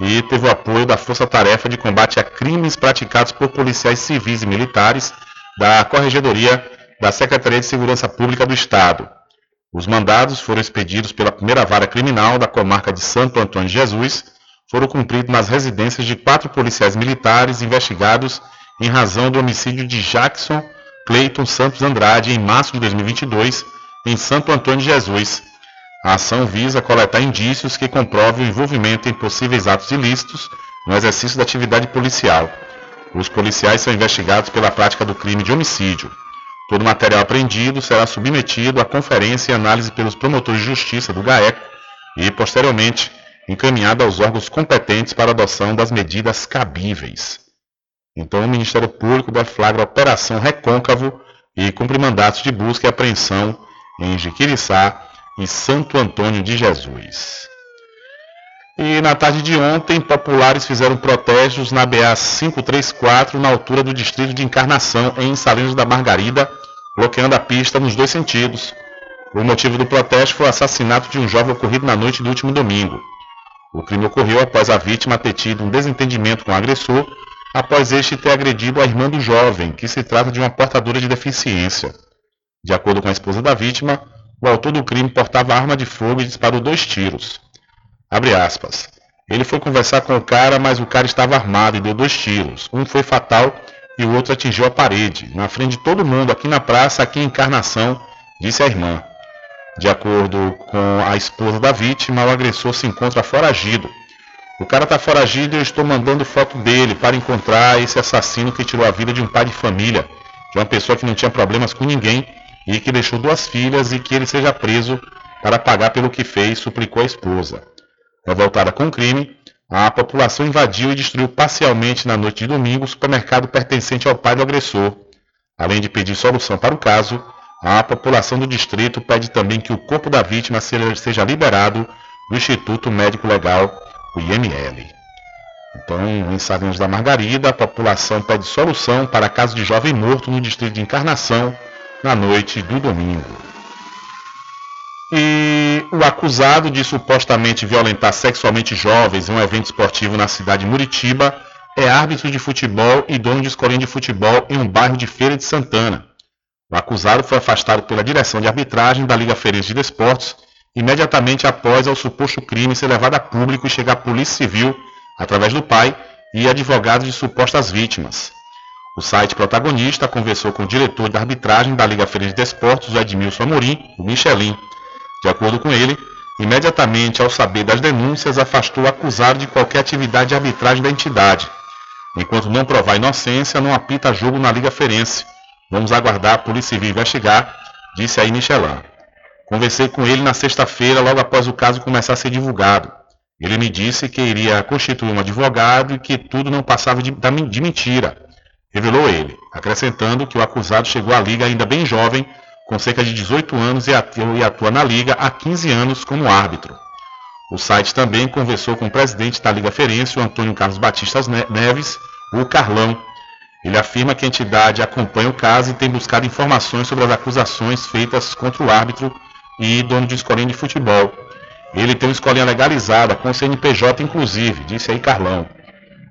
e teve o apoio da Força Tarefa de Combate a Crimes Praticados por Policiais Civis e Militares da Corregedoria da Secretaria de Segurança Pública do Estado. Os mandados foram expedidos pela primeira vara criminal da comarca de Santo Antônio de Jesus, foram cumpridos nas residências de quatro policiais militares investigados em razão do homicídio de Jackson Cleiton Santos Andrade em março de 2022 em Santo Antônio de Jesus, a ação visa coletar indícios que comprovem o envolvimento em possíveis atos ilícitos no exercício da atividade policial. Os policiais são investigados pela prática do crime de homicídio. Todo material apreendido será submetido à conferência e análise pelos promotores de justiça do GAECO e, posteriormente, encaminhado aos órgãos competentes para adoção das medidas cabíveis. Então, o Ministério Público deflagra a Operação Recôncavo e cumpre mandatos de busca e apreensão em Jiquiriçá, e Santo Antônio de Jesus. E na tarde de ontem, populares fizeram protestos na BA 534, na altura do distrito de Encarnação, em Salinas da Margarida, bloqueando a pista nos dois sentidos. O motivo do protesto foi o assassinato de um jovem ocorrido na noite do último domingo. O crime ocorreu após a vítima ter tido um desentendimento com o agressor, após este ter agredido a irmã do jovem, que se trata de uma portadora de deficiência. De acordo com a esposa da vítima, o autor do crime portava arma de fogo e disparou dois tiros. Ele foi conversar com o cara, mas o cara estava armado e deu dois tiros. Um foi fatal e o outro atingiu a parede, na frente de todo mundo, aqui na praça, aqui em Encarnação, disse a irmã. De acordo com a esposa da vítima, o agressor se encontra foragido. O cara está foragido e eu estou mandando foto dele para encontrar esse assassino que tirou a vida de um pai de família, de uma pessoa que não tinha problemas com ninguém e que deixou duas filhas e que ele seja preso para pagar pelo que fez, suplicou a esposa. Revoltada com o crime, a população invadiu e destruiu parcialmente na noite de domingo o supermercado pertencente ao pai do agressor. Além de pedir solução para o caso, a população do distrito pede também que o corpo da vítima seja liberado do Instituto Médico Legal, o IML. Então, em Sabinas da Margarida, a população pede solução para caso de jovem morto no distrito de Encarnação, na noite do domingo. E o acusado de supostamente violentar sexualmente jovens em um evento esportivo na cidade de Muritiba é árbitro de futebol e dono de escolinha de futebol em um bairro de Feira de Santana. O acusado foi afastado pela direção de arbitragem da Liga Feirense de Desportos imediatamente após o suposto crime ser levado a público e chegar a Polícia Civil através do pai e advogados de supostas vítimas. O site protagonista conversou com o diretor de arbitragem da Liga Feliz de Desportos, o Edmilson Amorim, o Michelin. De acordo com ele, imediatamente ao saber das denúncias, afastou o acusado de qualquer atividade de arbitragem da entidade. Enquanto não provar inocência, não apita jogo na Liga Ferense. Vamos aguardar a Polícia Civil investigar, disse aí Michelin. Conversei com ele na sexta-feira, logo após o caso começar a ser divulgado. Ele me disse que iria constituir um advogado e que tudo não passava de, de mentira revelou ele, acrescentando que o acusado chegou à liga ainda bem jovem, com cerca de 18 anos e atua na liga há 15 anos como árbitro. O site também conversou com o presidente da Liga Ferense, o Antônio Carlos Batista Neves, o Carlão. Ele afirma que a entidade acompanha o caso e tem buscado informações sobre as acusações feitas contra o árbitro e dono de escolinha de futebol. Ele tem uma escolinha legalizada, com CNPJ inclusive, disse aí Carlão.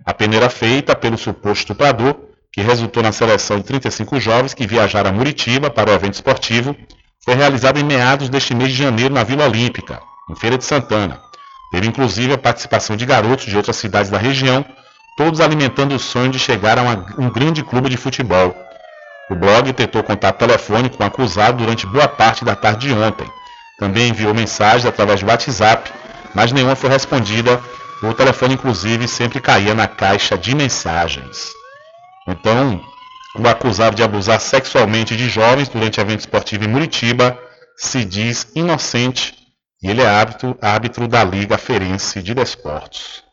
A peneira feita pelo suposto estuprador, que resultou na seleção de 35 jovens que viajaram a Muritiba para o evento esportivo, foi realizada em meados deste mês de janeiro na Vila Olímpica, em Feira de Santana. Teve inclusive a participação de garotos de outras cidades da região, todos alimentando o sonho de chegar a uma, um grande clube de futebol. O blog tentou contato telefônico com o acusado durante boa parte da tarde de ontem. Também enviou mensagens através do WhatsApp, mas nenhuma foi respondida. O telefone, inclusive, sempre caía na caixa de mensagens. Então, o acusado de abusar sexualmente de jovens durante evento esportivo em Muritiba se diz inocente e ele é árbitro, árbitro da Liga Ferense de Desportos.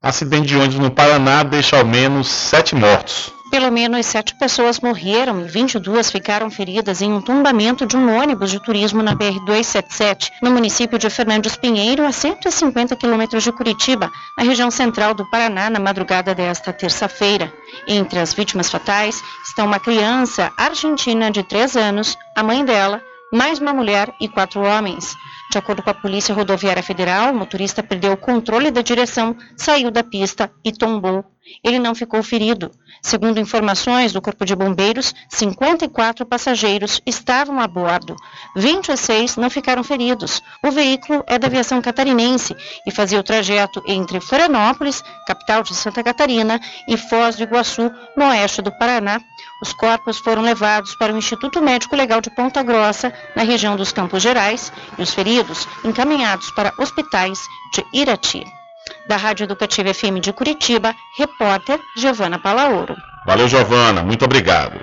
Acidente de ônibus no Paraná deixa ao menos sete mortos. Pelo menos sete pessoas morreram e 22 ficaram feridas em um tombamento de um ônibus de turismo na BR-277, no município de Fernandes Pinheiro, a 150 quilômetros de Curitiba, na região central do Paraná, na madrugada desta terça-feira. Entre as vítimas fatais estão uma criança argentina de 3 anos, a mãe dela, mais uma mulher e quatro homens. De acordo com a Polícia Rodoviária Federal, o motorista perdeu o controle da direção, saiu da pista e tombou. Ele não ficou ferido. Segundo informações do Corpo de Bombeiros, 54 passageiros estavam a bordo. 26 não ficaram feridos. O veículo é da aviação catarinense e fazia o trajeto entre Florianópolis, capital de Santa Catarina, e Foz do Iguaçu, no oeste do Paraná. Os corpos foram levados para o Instituto Médico Legal de Ponta Grossa, na região dos Campos Gerais, e os feridos encaminhados para hospitais de Irati. Da Rádio Educativa FM de Curitiba, repórter Giovana Palaoro. Valeu, Giovana. Muito obrigado.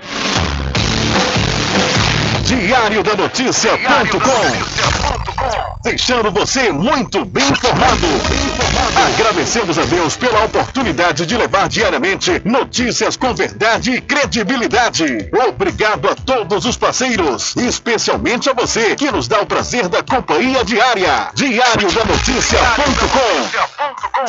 Diário da Notícia.com Deixando você muito bem informado. Agradecemos a Deus pela oportunidade de levar diariamente notícias com verdade e credibilidade. Obrigado a todos os parceiros, especialmente a você que nos dá o prazer da companhia diária. Diário da Notícia.com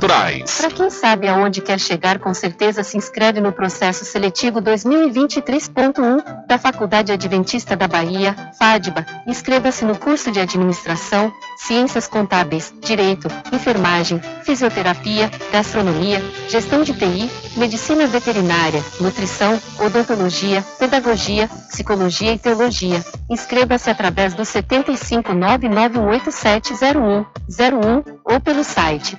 naturais. Para quem sabe aonde quer chegar, com certeza se inscreve no processo seletivo 2023.1 da Faculdade Adventista da Bahia, FADBA. Inscreva-se no curso de Administração, Ciências Contábeis, Direito, Enfermagem, Fisioterapia, Gastronomia, Gestão de TI, Medicina Veterinária, Nutrição, Odontologia, Pedagogia, Psicologia e Teologia. Inscreva-se através do 75991870101 ou pelo site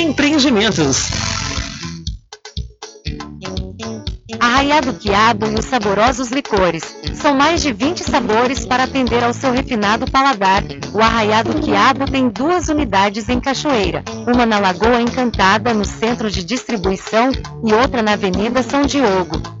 Empreendimentos. Arraiado Quiabo e os saborosos licores. São mais de 20 sabores para atender ao seu refinado paladar. O Arraiado Quiabo tem duas unidades em Cachoeira. Uma na Lagoa Encantada, no centro de distribuição, e outra na Avenida São Diogo.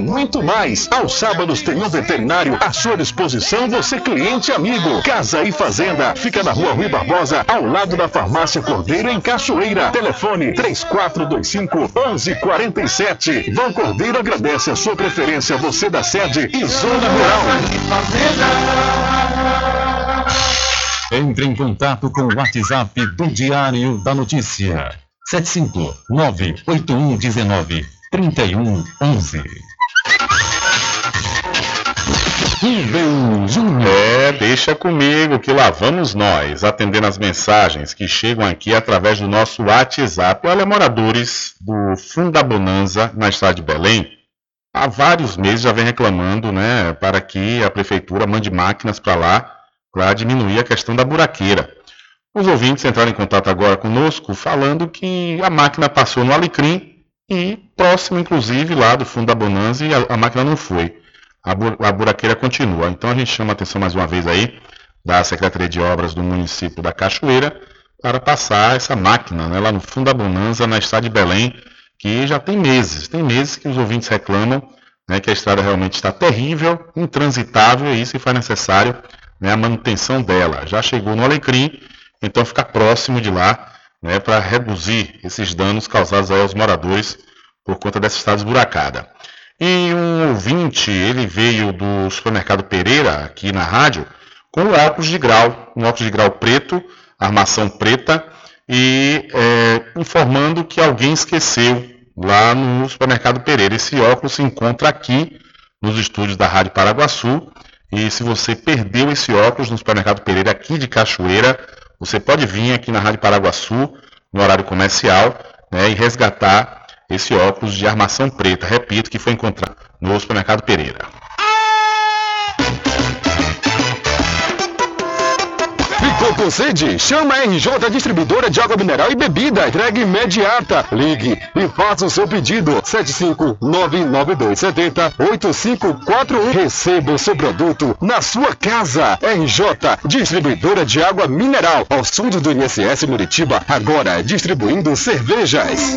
muito mais. Aos sábados tem um veterinário à sua disposição, você cliente amigo. Casa e Fazenda, fica na rua Rui Barbosa, ao lado da farmácia Cordeiro em Cachoeira. Telefone 3425 1147. Vão Cordeiro agradece a sua preferência, você da sede e zona rural. Entre em contato com o WhatsApp do Diário da Notícia. 759-8119-3111. Rubem Júnior. É, deixa comigo que lá vamos nós, atendendo as mensagens que chegam aqui através do nosso WhatsApp. Olha, moradores do Funda Bonanza, na estrada de Belém, há vários meses já vem reclamando, né, para que a prefeitura mande máquinas para lá para diminuir a questão da buraqueira. Os ouvintes entraram em contato agora conosco falando que a máquina passou no Alecrim e próximo, inclusive, lá do fundo da Bonanza e a, a máquina não foi. A, a buraqueira continua. Então a gente chama a atenção mais uma vez aí da Secretaria de Obras do município da Cachoeira para passar essa máquina né, lá no fundo da Bonanza, na estrada de Belém, que já tem meses, tem meses que os ouvintes reclamam né, que a estrada realmente está terrível, intransitável e se faz necessário né, a manutenção dela. Já chegou no Alecrim, então fica próximo de lá né, para reduzir esses danos causados aos moradores por conta dessa estrada esburacada. E um ouvinte, ele veio do supermercado Pereira, aqui na rádio, com um óculos de grau, um óculos de grau preto, armação preta, e é, informando que alguém esqueceu lá no supermercado Pereira. Esse óculos se encontra aqui nos estúdios da Rádio Paraguaçu. E se você perdeu esse óculos no supermercado Pereira aqui de Cachoeira, você pode vir aqui na Rádio Paraguaçu, no horário comercial, né, e resgatar esse óculos de armação preta. Repito que foi encontrado no supermercado Pereira. Ficou com sede? Chama a RJ Distribuidora de Água Mineral e Bebida. Entrega imediata. Ligue e faça o seu pedido. 75992708541. Receba o seu produto na sua casa. RJ Distribuidora de Água Mineral. Ao sul do INSS Muritiba. Agora distribuindo cervejas.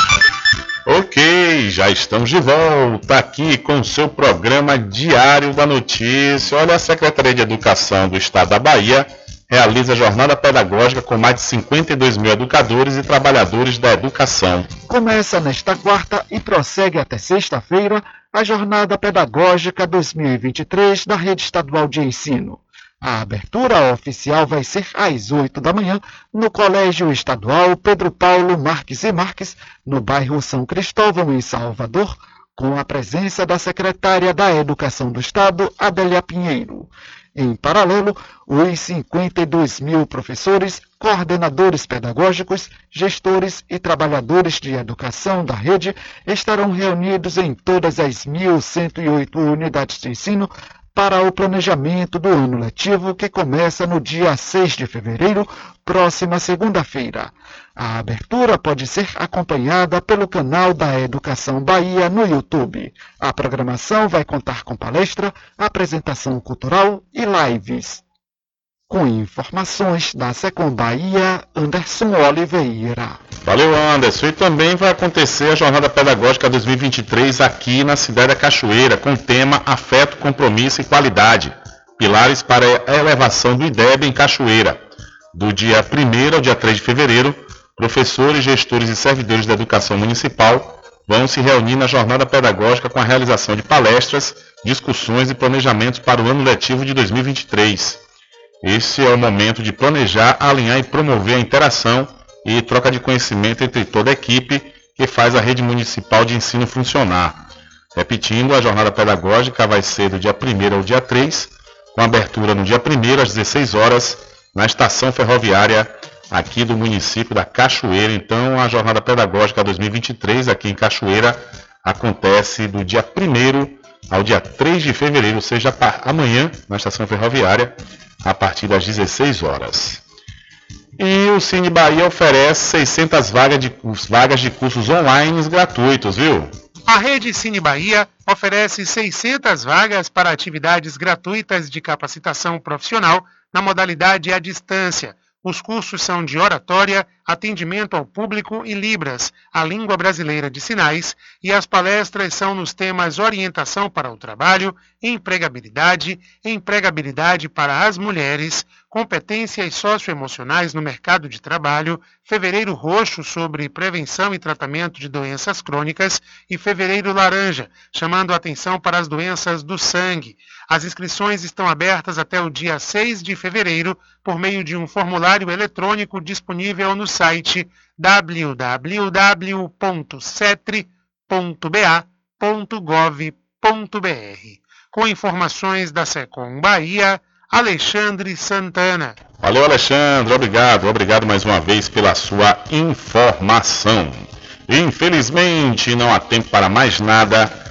Ok, já estamos de volta aqui com o seu programa Diário da Notícia. Olha, a Secretaria de Educação do Estado da Bahia realiza jornada pedagógica com mais de 52 mil educadores e trabalhadores da educação. Começa nesta quarta e prossegue até sexta-feira a Jornada Pedagógica 2023 da Rede Estadual de Ensino. A abertura oficial vai ser às 8 da manhã no Colégio Estadual Pedro Paulo Marques e Marques, no bairro São Cristóvão, em Salvador, com a presença da secretária da Educação do Estado, Adélia Pinheiro. Em paralelo, os 52 mil professores, coordenadores pedagógicos, gestores e trabalhadores de educação da rede estarão reunidos em todas as 1.108 unidades de ensino para o planejamento do ano letivo que começa no dia 6 de fevereiro, próxima segunda-feira. A abertura pode ser acompanhada pelo canal da Educação Bahia no YouTube. A programação vai contar com palestra, apresentação cultural e lives. Com informações da Secom Anderson Oliveira. Valeu, Anderson. E também vai acontecer a Jornada Pedagógica 2023 aqui na cidade da Cachoeira, com o tema Afeto, Compromisso e Qualidade. Pilares para a elevação do IDEB em Cachoeira. Do dia 1 ao dia 3 de fevereiro, professores, gestores e servidores da educação municipal vão se reunir na jornada pedagógica com a realização de palestras, discussões e planejamentos para o ano letivo de 2023. Esse é o momento de planejar, alinhar e promover a interação e troca de conhecimento entre toda a equipe que faz a rede municipal de ensino funcionar. Repetindo, a jornada pedagógica vai ser do dia 1 ao dia 3, com abertura no dia 1 às 16 horas, na estação ferroviária aqui do município da Cachoeira. Então, a jornada pedagógica 2023 aqui em Cachoeira acontece do dia 1 ao dia 3 de fevereiro, ou seja, amanhã, na estação ferroviária, a partir das 16 horas. E o Cine Bahia oferece 600 vagas de, vagas de cursos online gratuitos, viu? A Rede Cine Bahia oferece 600 vagas para atividades gratuitas de capacitação profissional na modalidade à distância. Os cursos são de oratória, atendimento ao público e Libras, a língua brasileira de sinais, e as palestras são nos temas orientação para o trabalho, empregabilidade, empregabilidade para as mulheres, competências socioemocionais no mercado de trabalho, fevereiro roxo sobre prevenção e tratamento de doenças crônicas e fevereiro laranja, chamando atenção para as doenças do sangue. As inscrições estão abertas até o dia 6 de fevereiro por meio de um formulário eletrônico disponível no site www.cetre.ba.gov.br. Com informações da Secom Bahia, Alexandre Santana. Valeu, Alexandre. Obrigado. Obrigado mais uma vez pela sua informação. Infelizmente, não há tempo para mais nada.